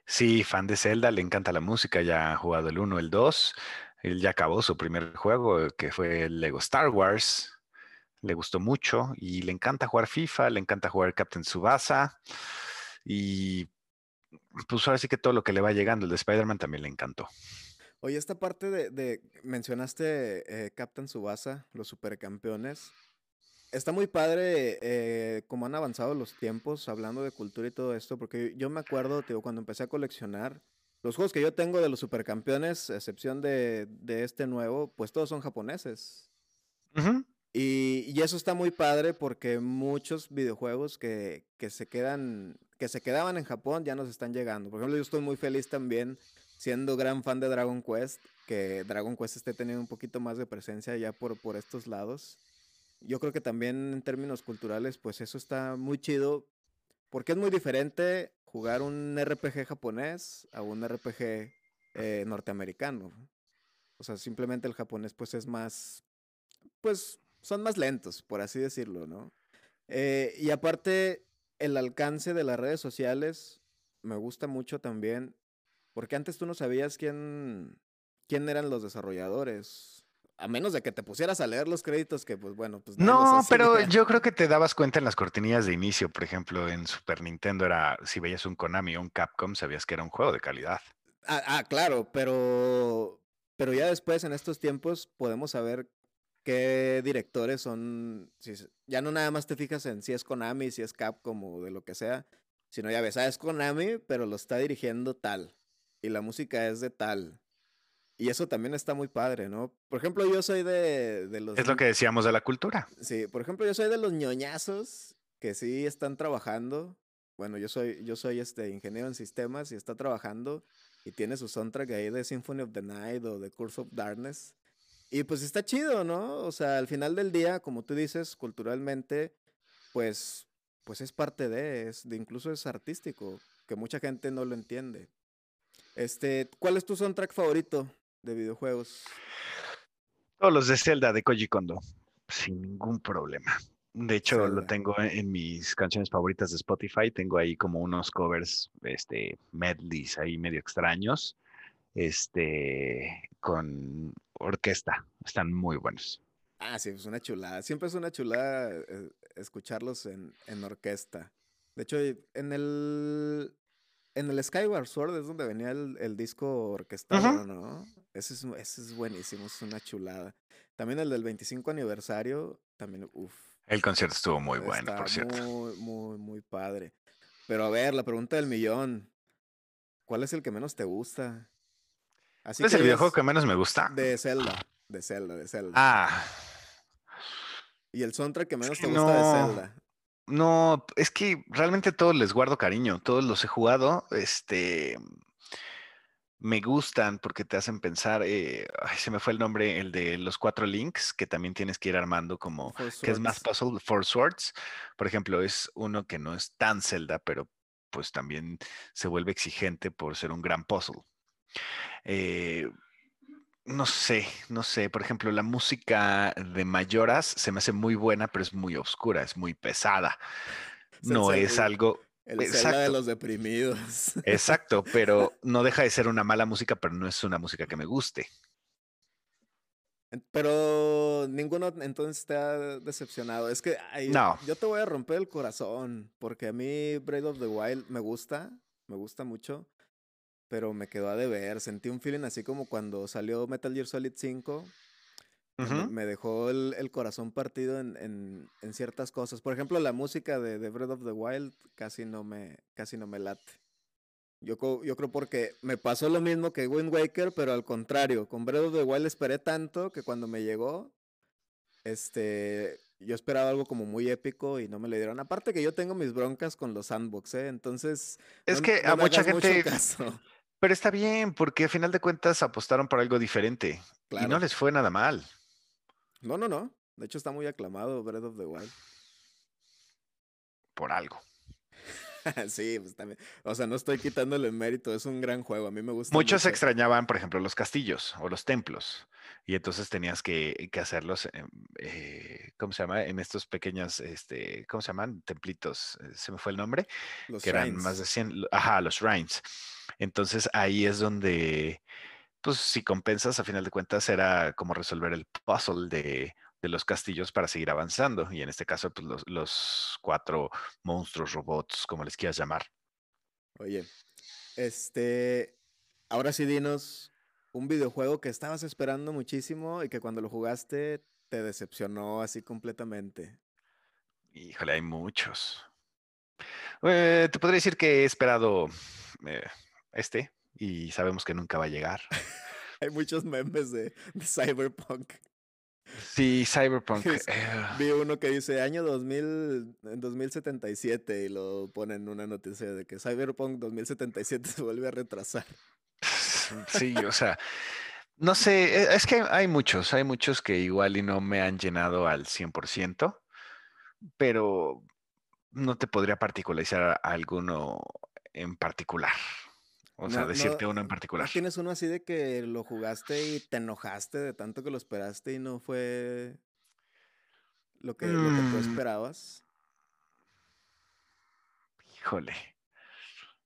Sí, fan de Zelda, le encanta la música, ya ha jugado el 1, el 2. Él ya acabó su primer juego, que fue el Lego Star Wars. Le gustó mucho y le encanta jugar FIFA, le encanta jugar Captain Subasa. Y pues ahora sí que todo lo que le va llegando, el de Spider-Man también le encantó. Oye, esta parte de, mencionaste eh, Captain Subasa, los supercampeones. Está muy padre eh, cómo han avanzado los tiempos hablando de cultura y todo esto, porque yo me acuerdo, tío, cuando empecé a coleccionar, los juegos que yo tengo de los supercampeones, a excepción de, este nuevo, pues todos son japoneses. y, y, eso está muy padre porque muchos videojuegos que, que, se quedan, que se quedaban en Japón ya nos están llegando. Por ejemplo, yo estoy muy feliz también siendo gran fan de Dragon Quest, que Dragon Quest esté teniendo un poquito más de presencia ya por, por estos lados. Yo creo que también en términos culturales, pues eso está muy chido, porque es muy diferente jugar un RPG japonés a un RPG eh, norteamericano. O sea, simplemente el japonés pues es más, pues son más lentos, por así decirlo, ¿no? Eh, y aparte, el alcance de las redes sociales me gusta mucho también, porque antes tú no sabías quién, quién eran los desarrolladores. A menos de que te pusieras a leer los créditos, que pues bueno, pues no. pero yo creo que te dabas cuenta en las cortinillas de inicio, por ejemplo, en Super Nintendo era, si veías un Konami o un Capcom, sabías que era un juego de calidad. Ah, ah, claro, pero, pero ya después en estos tiempos podemos saber qué directores son, si, ya no nada más te fijas en si es Konami, si es Capcom o de lo que sea, sino ya ves, ah, es Konami, pero lo está dirigiendo tal, y la música es de tal. Y eso también está muy padre, ¿no? Por ejemplo, yo soy de, de los... Es lo que decíamos de la cultura. Sí, por ejemplo, yo soy de los ñoñazos que sí están trabajando. Bueno, yo soy, yo soy este ingeniero en sistemas y está trabajando y tiene su soundtrack ahí de Symphony of the Night o de Curse of Darkness. Y pues está chido, ¿no? O sea, al final del día, como tú dices, culturalmente, pues, pues es parte de, es, de incluso es artístico, que mucha gente no lo entiende. Este, ¿cuál es tu soundtrack favorito de videojuegos? Todos los de Zelda de Koji Kondo, sin ningún problema. De hecho, lo tengo en mis canciones favoritas de Spotify. Tengo ahí como unos covers, este, medleys ahí medio extraños este, con orquesta. Están muy buenos. Ah, sí, es una chulada. Siempre es una chulada eh, escucharlos en, en, orquesta. De hecho, en el, en el Skyward Sword es donde venía el, el disco orquestado, ¿no? Ese es, ese es buenísimo, es una chulada. También el del 25 aniversario, también, uff. El concierto estuvo muy bueno, por cierto. Muy, muy, muy padre. Pero a ver, la pregunta del millón. ¿Cuál es el que menos te gusta? Así es el videojuego que menos me gusta? De Zelda, de Zelda, de Zelda. Ah. ¿Y el soundtrack que menos te gusta de Zelda? No, es que realmente todos les guardo cariño, todos los he jugado, este, me gustan porque te hacen pensar, eh, se me fue el nombre, el de los cuatro links, que también tienes que ir armando como, que es más puzzle, Four Swords, por ejemplo, es uno que no es tan Zelda, pero pues también se vuelve exigente por ser un gran puzzle. Eh, no sé, no sé. Por ejemplo, la música de Mayoras se me hace muy buena, pero es muy oscura, es muy pesada. No es algo. El exacto. de los deprimidos. Exacto, pero no deja de ser una mala música, pero no es una música que me guste. Pero ninguno entonces te ha decepcionado. Es que no. yo te voy a romper el corazón, porque a mí Breath of the Wild me gusta, me gusta mucho pero me quedó a deber. Sentí un feeling así como cuando salió Metal Gear Solid 5. me, dejó el, corazón partido en, ciertas cosas. Por ejemplo, la música de, de, Breath of the Wild casi no me, casi no me late. Yo, yo creo porque me pasó lo mismo que Wind Waker, pero al contrario. Con Breath of the Wild esperé tanto que cuando me llegó, este, yo esperaba algo como muy épico y no me le dieron. Aparte que yo tengo mis broncas con los sandbox, ¿eh? Entonces. Es que a mucha gente. Pero está bien, porque a final de cuentas apostaron por algo diferente. Y no les fue nada mal. No, no, no. De hecho, está muy aclamado Breath of the Wild. Por algo. sí, pues también. O sea, no estoy quitándole mérito, es un gran juego. A mí me gusta. Muchos extrañaban, por ejemplo, los castillos o los templos. Y entonces tenías que, hacerlos, eh, ¿cómo se llama? En estos pequeños, este, ¿cómo se llaman? Templitos. Eh, se me fue el nombre. Los que eran más de 100. Ajá, los shrines. Entonces ahí es donde, pues si compensas, a final de cuentas era como resolver el puzzle de, los castillos para seguir avanzando. Y en este caso, pues los, los cuatro monstruos, robots, como les quieras llamar. Oye, este, ahora sí dinos un videojuego que estabas esperando muchísimo y que cuando lo jugaste te decepcionó así completamente. Híjole, hay muchos. Eh, te podría decir que he esperado eh, este, y sabemos que nunca va a llegar. Hay muchos memes de, Cyberpunk. Sí, Cyberpunk. Eh. Vi uno que dice año 2000, 2077 y lo ponen una noticia de que Cyberpunk 2077 se vuelve a retrasar. Sí, o sea, no sé, e, es que hay muchos, hay muchos que igual y no me han llenado al 100%, pero no te podría particularizar alguno en particular. O sea, decirte uno en particular. ¿Tienes uno así de que lo jugaste y te enojaste de tanto que lo esperaste y no fue lo que, lo que tú mm. esperabas? Híjole.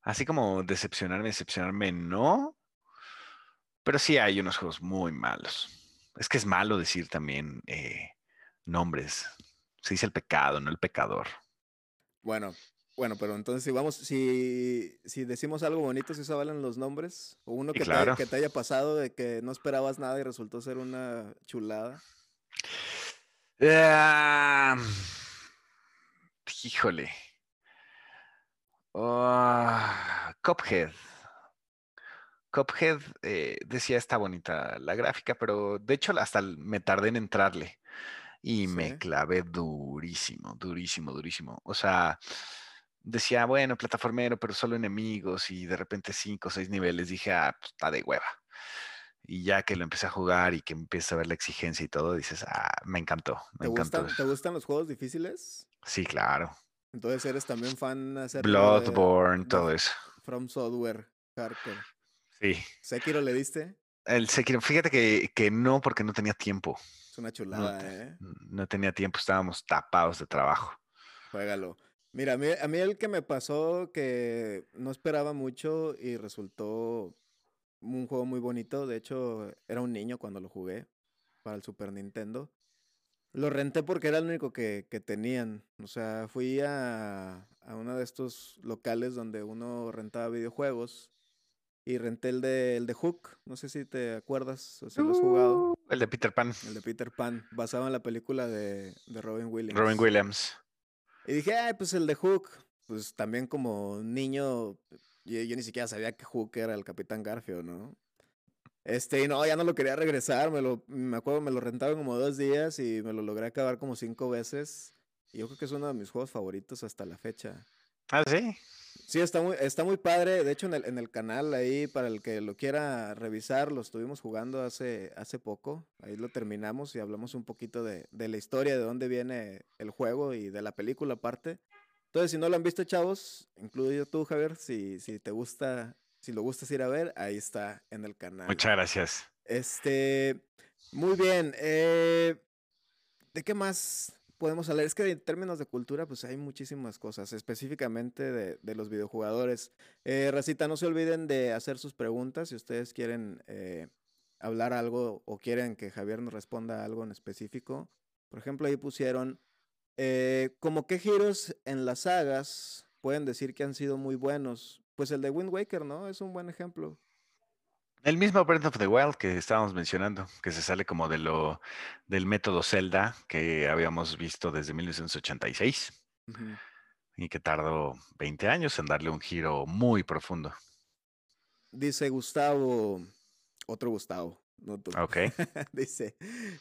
Así como decepcionarme, decepcionarme, no. Pero sí hay unos juegos muy malos. Es que es malo decir también eh, nombres. Se dice el pecado, no el pecador. Bueno, bueno, pero entonces si vamos, si, si decimos algo bonito, si se valen los nombres, o uno que, te, que te haya pasado de que no esperabas nada y resultó ser una chulada. híjole. Ah, Cuphead. Cuphead eh, decía está bonita la gráfica, pero de hecho hasta me tardé en entrarle y me clavé durísimo, durísimo, durísimo. O sea, decía, bueno, plataformero, pero solo enemigos y de repente cinco o seis niveles, dije, ah, pues, está de hueva. Y ya que lo empecé a jugar y que empieza a ver la exigencia y todo, dices, ah, me encantó. Me ¿Te, Gustan, ¿Te gustan los juegos difíciles? Sí, claro. Entonces eres también fan de Bloodborne, todo eso. From Software, Hardcore. Sí. ¿Sekiro le diste? El Sekiro, fíjate que, que no, porque no tenía tiempo. Es una chulada, ¿eh? No tenía tiempo, estábamos tapados de trabajo. Juégalo. Mira, a mí, a mí el que me pasó que no esperaba mucho y resultó un juego muy bonito. De hecho, era un niño cuando lo jugué para el Super Nintendo. Lo renté porque era el único que, que tenían. O sea, fui a, a uno de estos locales donde uno rentaba videojuegos y renté el de, el de Hook. No sé si te acuerdas o si lo has jugado. Uh, el de Peter Pan. El de Peter Pan, basado en la película de, de Robin Williams. Robin Williams. Y dije, ay, pues el de Hook. Pues también como niño, yo, ni siquiera sabía que Hook era el Capitán Garfio, ¿no? Este, y no, ya no lo quería regresar. Me, lo, me acuerdo, me lo rentaba como dos días y me lo logré acabar como cinco veces. Y yo creo que es uno de mis juegos favoritos hasta la fecha. Ah, sí. Sí, está muy, está muy padre. De hecho, en el, en el canal ahí, para el que lo quiera revisar, lo estuvimos jugando hace, hace poco. Ahí lo terminamos y hablamos un poquito de, de la historia, de dónde viene el juego y de la película aparte. Entonces, si no lo han visto, chavos, incluido tú, Javier, si, si te gusta, si lo gustas ir a ver, ahí está en el canal. Muchas gracias. Este, muy bien. Eh, ¿De qué más podemos hablar? Es que en términos de cultura, pues hay muchísimas cosas, específicamente de, de los videojugadores. Eh, Racita, no se olviden de hacer sus preguntas si ustedes quieren eh, hablar algo o quieren que Javier nos responda algo en específico. Por ejemplo, ahí pusieron, eh, como qué giros en las sagas pueden decir que han sido muy buenos. Pues el de Wind Waker, ¿no? Es un buen ejemplo. El mismo Breath of the Wild que estábamos mencionando, que se sale como de lo del método Zelda que habíamos visto desde 1986 y que tardó 20 años en darle un giro muy profundo. Dice Gustavo, otro Gustavo. No Ok. Dice,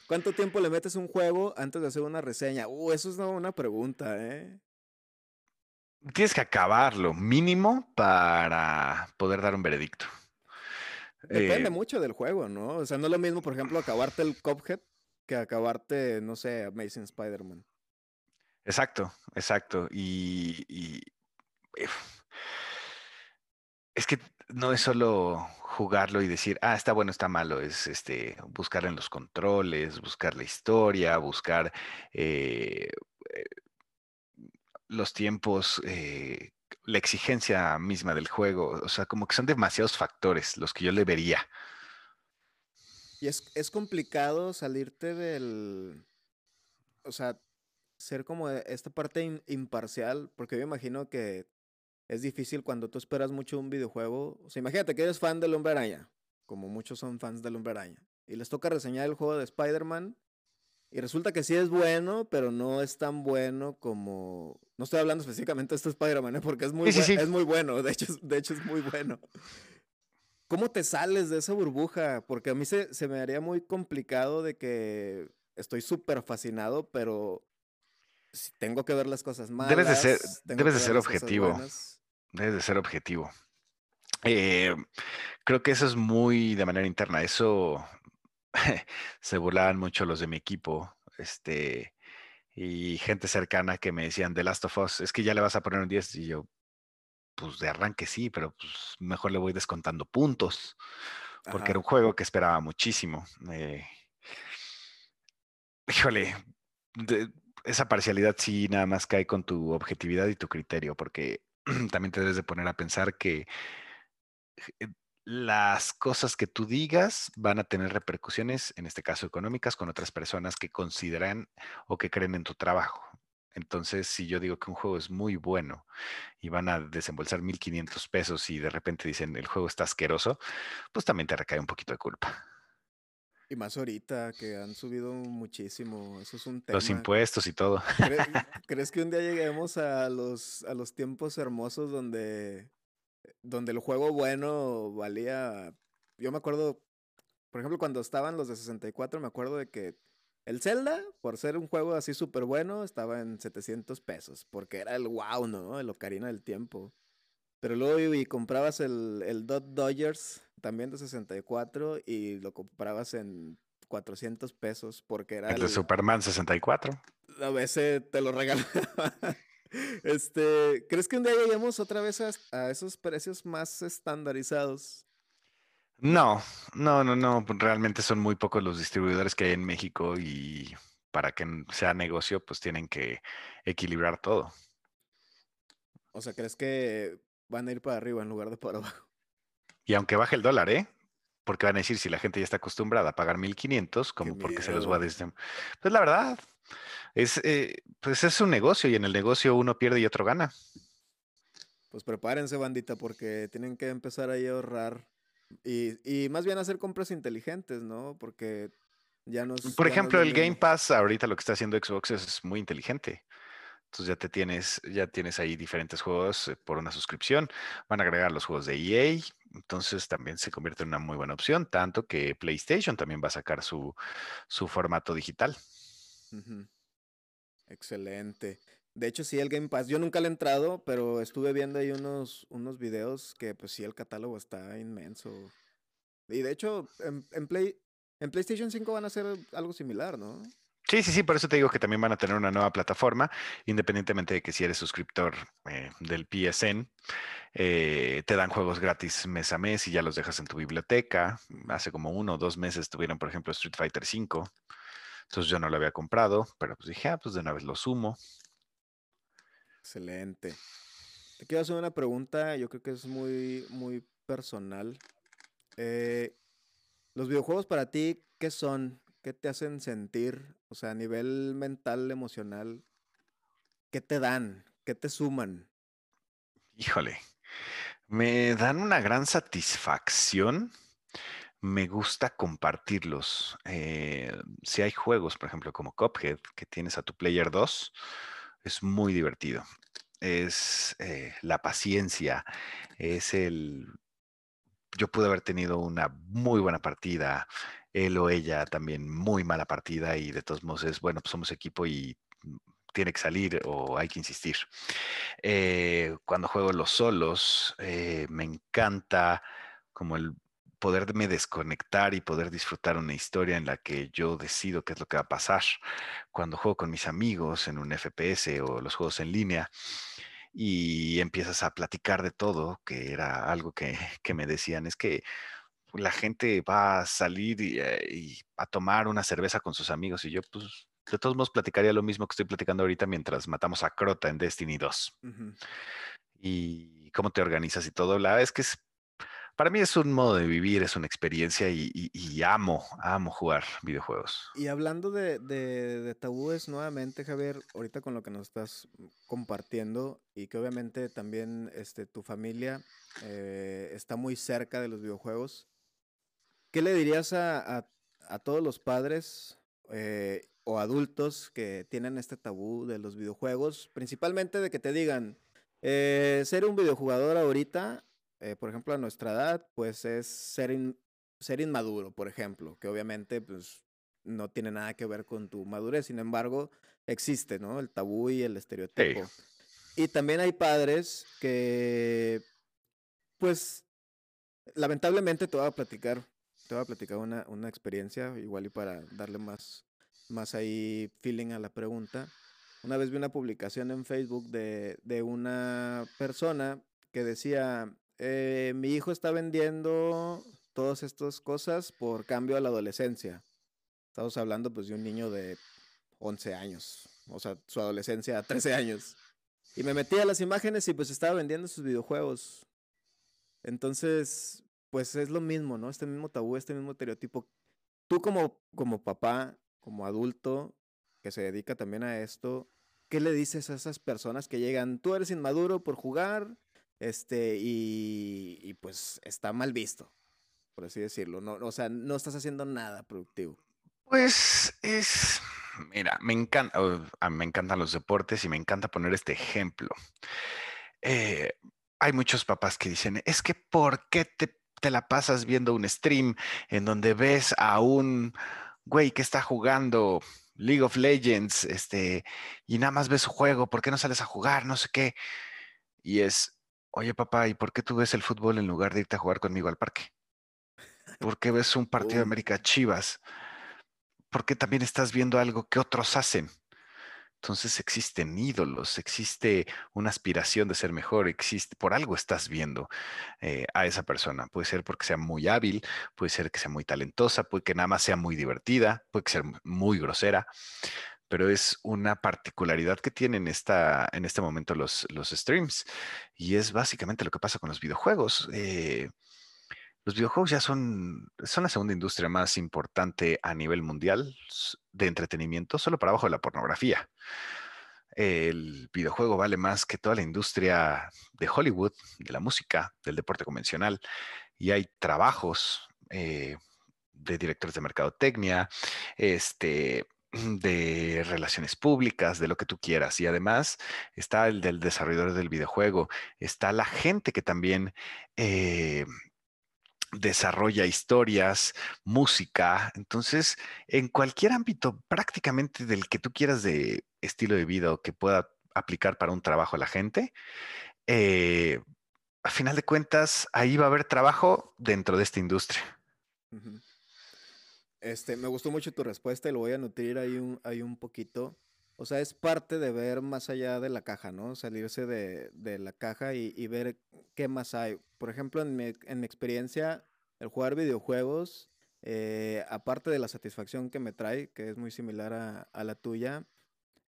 ¿cuánto tiempo le metes un juego antes de hacer una reseña? Uh, eso es una pregunta, ¿eh? Tienes que acabarlo mínimo para poder dar un veredicto. Depende eh, mucho del juego, ¿no? O sea, no es lo mismo, por ejemplo, acabarte el Cuphead que acabarte, no sé, Amazing Spider-Man. Exacto, exacto. Y, es que no es solo jugarlo y decir, ah, está bueno, está malo, es este buscar en los controles, buscar la historia, buscar eh, eh, los tiempos la exigencia misma del juego. O sea, como que son demasiados factores los que yo le vería. Y es, es complicado salirte del. O sea, ser como esta parte imparcial, porque yo imagino que es difícil cuando tú esperas mucho un videojuego. O sea, imagínate que eres fan del Hombre como muchos son fans del Hombre y les toca reseñar el juego de Spider-Man y resulta que sí es bueno, pero no es tan bueno como. No estoy hablando específicamente de este Spider-Man, ¿eh? porque es muy, es muy bueno. De hecho, de hecho, es muy bueno. ¿Cómo te sales de esa burbuja? Porque a mí se, se me haría muy complicado de que estoy súper fascinado, pero si tengo que ver las cosas malas. Debes de ser, debes de ser objetivo. Debes de ser objetivo. creo que eso es muy de manera interna. Eso se burlaban mucho los de mi equipo, este, y gente cercana que me decían, The Last of Us, es que ya le vas a poner un 10, y yo, pues de arranque sí, pero pues mejor le voy descontando puntos, porque era un juego que esperaba muchísimo. Eh, híjole, esa parcialidad sí nada más cae con tu objetividad y tu criterio, porque también te debes de poner a pensar que eh, las cosas que tú digas van a tener repercusiones, en este caso económicas, con otras personas que consideran o que creen en tu trabajo. Entonces, si yo digo que un juego es muy bueno y van a desembolsar 1.500 pesos y de repente dicen el juego está asqueroso, pues también te recae un poquito de culpa. Y más ahorita que han subido muchísimo, eso es un tema. Los impuestos y todo. ¿Crees, que un día lleguemos a los, a los tiempos hermosos donde donde el juego bueno valía. Yo me acuerdo, por ejemplo, cuando estaban los de 64, me acuerdo de que el Zelda, por ser un juego así súper bueno, estaba en 700 pesos, porque era el wow, ¿no? El Ocarina del Tiempo. Pero luego y comprabas el, el Dot Dodgers, también de 64, y lo comprabas en 400 pesos, porque era... El, de Superman 64. A veces te lo regalaban. Este, ¿crees que un día lleguemos otra vez a, esos precios más estandarizados? No, no, no, no. Pues, realmente son muy pocos los distribuidores que hay en México y para que sea negocio, pues tienen que equilibrar todo. O sea, ¿crees que van a ir para arriba en lugar de para abajo? Y aunque baje el dólar, ¿eh? Porque van a decir si la gente ya está acostumbrada a pagar 1500, como porque se los va a desde. Pues la verdad, es, eh, pues es un negocio y en el negocio uno pierde y otro gana. Pues prepárense, bandita, porque tienen que empezar ahí a ahorrar y, y más bien hacer compras inteligentes, ¿no? Porque ya nos... Por ejemplo, el Game Pass, ahorita lo que está haciendo Xbox es muy inteligente. Entonces ya te tienes, ya tienes ahí diferentes juegos eh, por una suscripción. Van a agregar los juegos de EA. Entonces también se convierte en una muy buena opción. Tanto que PlayStation también va a sacar su, su formato digital. Excelente. De hecho, sí, el Game Pass. Yo nunca le he entrado, pero estuve viendo ahí unos, unos videos que, pues sí, el catálogo está inmenso. Y de hecho, en, Play, en PlayStation 5 van a hacer algo similar, ¿no? Sí, sí, sí, por eso te digo que también van a tener una nueva plataforma, independientemente de que si eres suscriptor eh, del PSN, eh, te dan juegos gratis mes a mes y ya los dejas en tu biblioteca. Hace como uno o dos meses tuvieron, por ejemplo, Street Fighter 5 entonces yo no lo había comprado, pero pues dije, ah, pues de una vez lo sumo. Excelente. Te quiero hacer una pregunta, yo creo que es muy, muy personal. Eh, los videojuegos para ti, ¿qué son? ¿Qué te hacen sentir? O sea, a nivel mental, emocional, ¿qué te dan? ¿Qué te suman? Híjole, me dan una gran satisfacción me gusta compartirlos. Eh, si hay juegos, por ejemplo, como Cuphead, que tienes a tu player 2, es muy divertido. Es eh, la paciencia, es el... Yo pude haber tenido una muy buena partida, él o ella también muy mala partida y de todos modos es, bueno, pues somos equipo y tiene que salir o hay que insistir. Eh, cuando juego los solos, me encanta como el poderme desconectar y poder disfrutar una historia en la que yo decido qué es lo que va a pasar cuando juego con mis amigos en un FPS o los juegos en línea y empiezas a platicar de todo, que era algo que, me decían, es que la gente va a salir eh, y, a tomar una cerveza con sus amigos y yo pues de todos modos platicaría lo mismo que estoy platicando ahorita mientras matamos a Crota en Destiny 2. Y cómo te organizas y todo. La verdad es que es para mí es un modo de vivir, es una experiencia y, amo, amo jugar videojuegos. Y hablando de, tabúes nuevamente, Javier, ahorita con lo que nos estás compartiendo y que obviamente también este, tu familia eh, está muy cerca de los videojuegos, ¿qué le dirías a, todos los padres eh, o adultos que tienen este tabú de los videojuegos? Principalmente de que te digan, eh, ser un videojugador ahorita eh, por ejemplo, a nuestra edad, pues es ser, ser inmaduro, por ejemplo, que obviamente pues, no tiene nada que ver con tu madurez, sin embargo, existe, ¿no? El tabú y el estereotipo. Y también hay padres que, pues, lamentablemente te voy a platicar, te voy a platicar una, una experiencia, igual y para darle más, más ahí feeling a la pregunta. Una vez vi una publicación en Facebook de, de una persona que decía, eh, mi hijo está vendiendo todas estas cosas por cambio a la adolescencia. Estamos hablando pues de un niño de 11 años, o sea, su adolescencia a 13 años. Y me metí a las imágenes y pues estaba vendiendo sus videojuegos. Entonces, pues es lo mismo, ¿no? Este mismo tabú, este mismo estereotipo. Tú como, como papá, como adulto, que se dedica también a esto, ¿qué le dices a esas personas que llegan, tú eres inmaduro por jugar, este, y, pues está mal visto, por así decirlo, no, o sea, no estás haciendo nada productivo. Pues es, mira, me encanta, me encantan los deportes y me encanta poner este ejemplo. Eh, hay muchos papás que dicen, es que ¿por qué te, te la pasas viendo un stream en donde ves a un güey que está jugando League of Legends, este, y nada más ves su juego, ¿por qué no sales a jugar? No sé qué. Y es, oye papá, ¿y por qué tú ves el fútbol en lugar de irte a jugar conmigo al parque? ¿Por qué ves un partido de América Chivas? ¿Por qué también estás viendo algo que otros hacen? Entonces existen ídolos, existe una aspiración de ser mejor, existe, por algo estás viendo eh, a esa persona. Puede ser porque sea muy hábil, puede ser que sea muy talentosa, puede que nada más sea muy divertida, puede sea muy grosera, pero es una particularidad que tienen esta, en este momento los, los streams y es básicamente lo que pasa con los videojuegos. Eh, los videojuegos ya son, son la segunda industria más importante a nivel mundial de entretenimiento, solo para abajo de la pornografía. El videojuego vale más que toda la industria de Hollywood, de la música, del deporte convencional, y hay trabajos eh, de directores de mercadotecnia, este, de relaciones públicas, de lo que tú quieras. Y además está el del desarrollador del videojuego, está la gente que también eh, desarrolla historias, música. Entonces, en cualquier ámbito prácticamente del que tú quieras de estilo de vida o que pueda aplicar para un trabajo a la gente, eh, a final de cuentas, ahí va a haber trabajo dentro de esta industria. Este, me gustó mucho tu respuesta y lo voy a nutrir ahí un, ahí un poquito. O sea, es parte de ver más allá de la caja, ¿no? Salirse de, de la caja y, y, ver qué más hay. Por ejemplo, en mi, en mi experiencia, el jugar videojuegos, eh, aparte de la satisfacción que me trae, que es muy similar a, a, la tuya,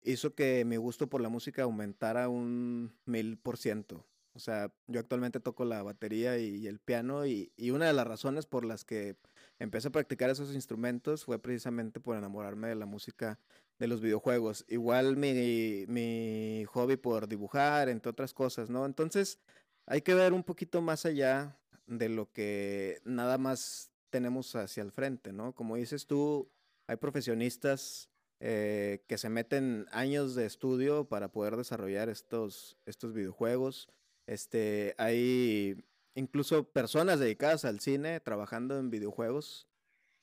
hizo que mi gusto por la música aumentara un mil por ciento. O sea, yo actualmente toco la batería y, y el piano y, y una de las razones por las que empecé a practicar esos instrumentos fue precisamente por enamorarme de la música de los videojuegos. Igual mi, mi hobby por dibujar, entre otras cosas, ¿no? Entonces hay que ver un poquito más allá de lo que nada más tenemos hacia el frente, ¿no? Como dices tú, hay profesionistas eh, que se meten años de estudio para poder desarrollar estos, estos videojuegos. Este, hay incluso personas dedicadas al cine trabajando en videojuegos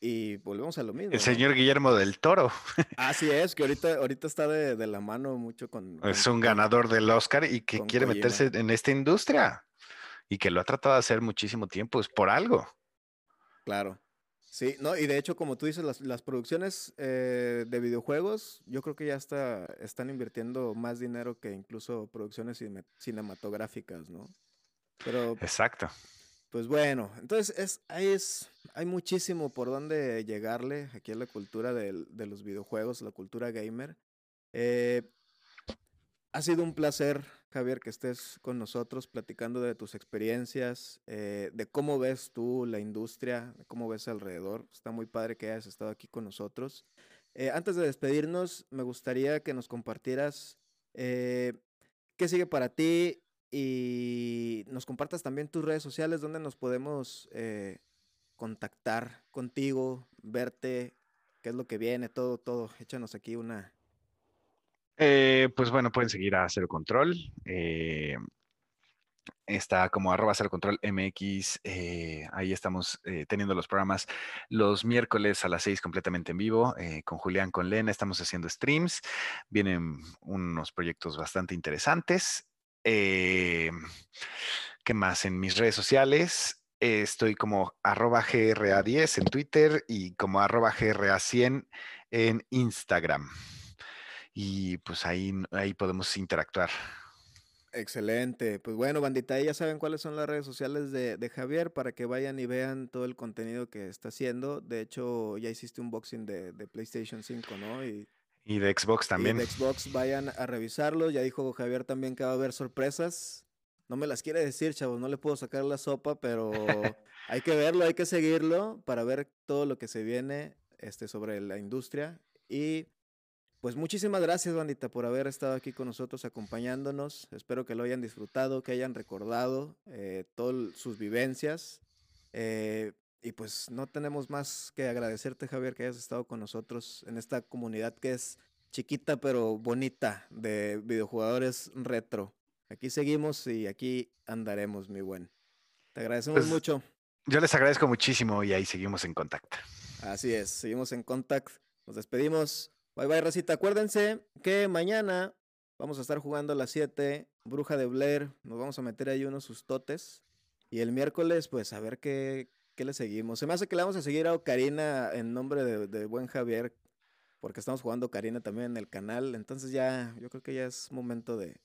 y volvemos a lo mismo. El señor Guillermo del Toro. Así es, que ahorita, ahorita está de, de la mano mucho con... Es un ganador del Oscar y que quiere Kojima. meterse en esta industria y que lo ha tratado de hacer muchísimo tiempo, es por algo. Claro. Sí, no, y de hecho, como tú dices, las, las producciones eh, de videojuegos, yo creo que ya está, están invirtiendo más dinero que incluso producciones cinematográficas, ¿no? Pero... Exacto. Pues bueno, entonces es, hay muchísimo por donde llegarle aquí a la cultura de, los videojuegos, la cultura gamer. Eh, ha sido un placer, Javier, que estés con nosotros platicando de tus experiencias, eh, de cómo ves tú la industria, de cómo ves alrededor. Está muy padre que hayas estado aquí con nosotros. Eh, antes de despedirnos, me gustaría que nos compartieras qué sigue para ti y nos compartas también tus redes sociales donde nos podemos eh, contactar contigo, verte, qué es lo que viene, todo, todo. Échanos aquí una. Eh, pues bueno, pueden seguir a Cero Control. Eh, está como arroba cero control MX. Eh, ahí estamos teniendo los programas los miércoles a las seis completamente en vivo con Julián, con Lena. Estamos haciendo streams. Vienen unos proyectos bastante interesantes. Eh, ¿Qué más? En mis redes sociales eh, estoy como arroba GRA10 en Twitter y como arroba GRA100 en Instagram. Y pues ahí, ahí podemos interactuar. Excelente. Pues bueno, bandita, ya saben cuáles son las redes sociales de, de, Javier para que vayan y vean todo el contenido que está haciendo. De hecho, ya hiciste un boxing de, de PlayStation 5, ¿no? Y, y, de Xbox también. Y de Xbox, vayan a revisarlo. Ya dijo Javier también que va a haber sorpresas. No me las quiere decir, chavos, no le puedo sacar la sopa, pero hay que verlo, hay que seguirlo para ver todo lo que se viene este, sobre la industria. Y pues muchísimas gracias, bandita, por haber estado aquí con nosotros acompañándonos. Espero que lo hayan disfrutado, que hayan recordado eh, todas sus vivencias. Eh, y pues no tenemos más que agradecerte, Javier, que hayas estado con nosotros en esta comunidad que es chiquita pero bonita de videojugadores retro. Aquí seguimos y aquí andaremos, mi buen. Te agradecemos pues, mucho. Yo les agradezco muchísimo y ahí seguimos en contacto. Así es, seguimos en contacto. Nos despedimos. Bye bye, Racita. Acuérdense que mañana vamos a estar jugando a las 7, Bruja de Blair. Nos vamos a meter ahí unos sustotes. Y el miércoles, pues a ver qué, qué le seguimos. Se me hace que le vamos a seguir a Ocarina en nombre de, buen Javier, porque estamos jugando Ocarina también en el canal. Entonces ya, yo creo que ya es momento de,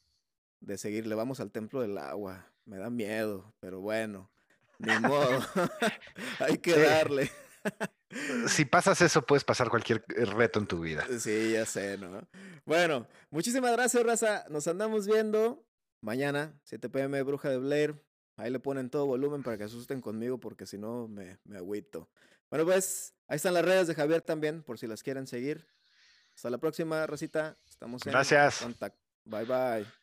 de seguirle. Vamos al Templo del Agua. Me da miedo, pero bueno, ni modo. Hay que darle. si pasas eso, puedes pasar cualquier eh, reto en tu vida. Sí, ya sé, ¿no? Bueno, muchísimas gracias, Raza. Nos andamos viendo mañana, 7 pm, Bruja de Blair. Ahí le ponen todo volumen para que asusten conmigo, porque si no, me, me agüito. Bueno, pues ahí están las redes de Javier también, por si las quieren seguir. Hasta la próxima, Racita. Estamos en Gracias. contacto. Bye, bye.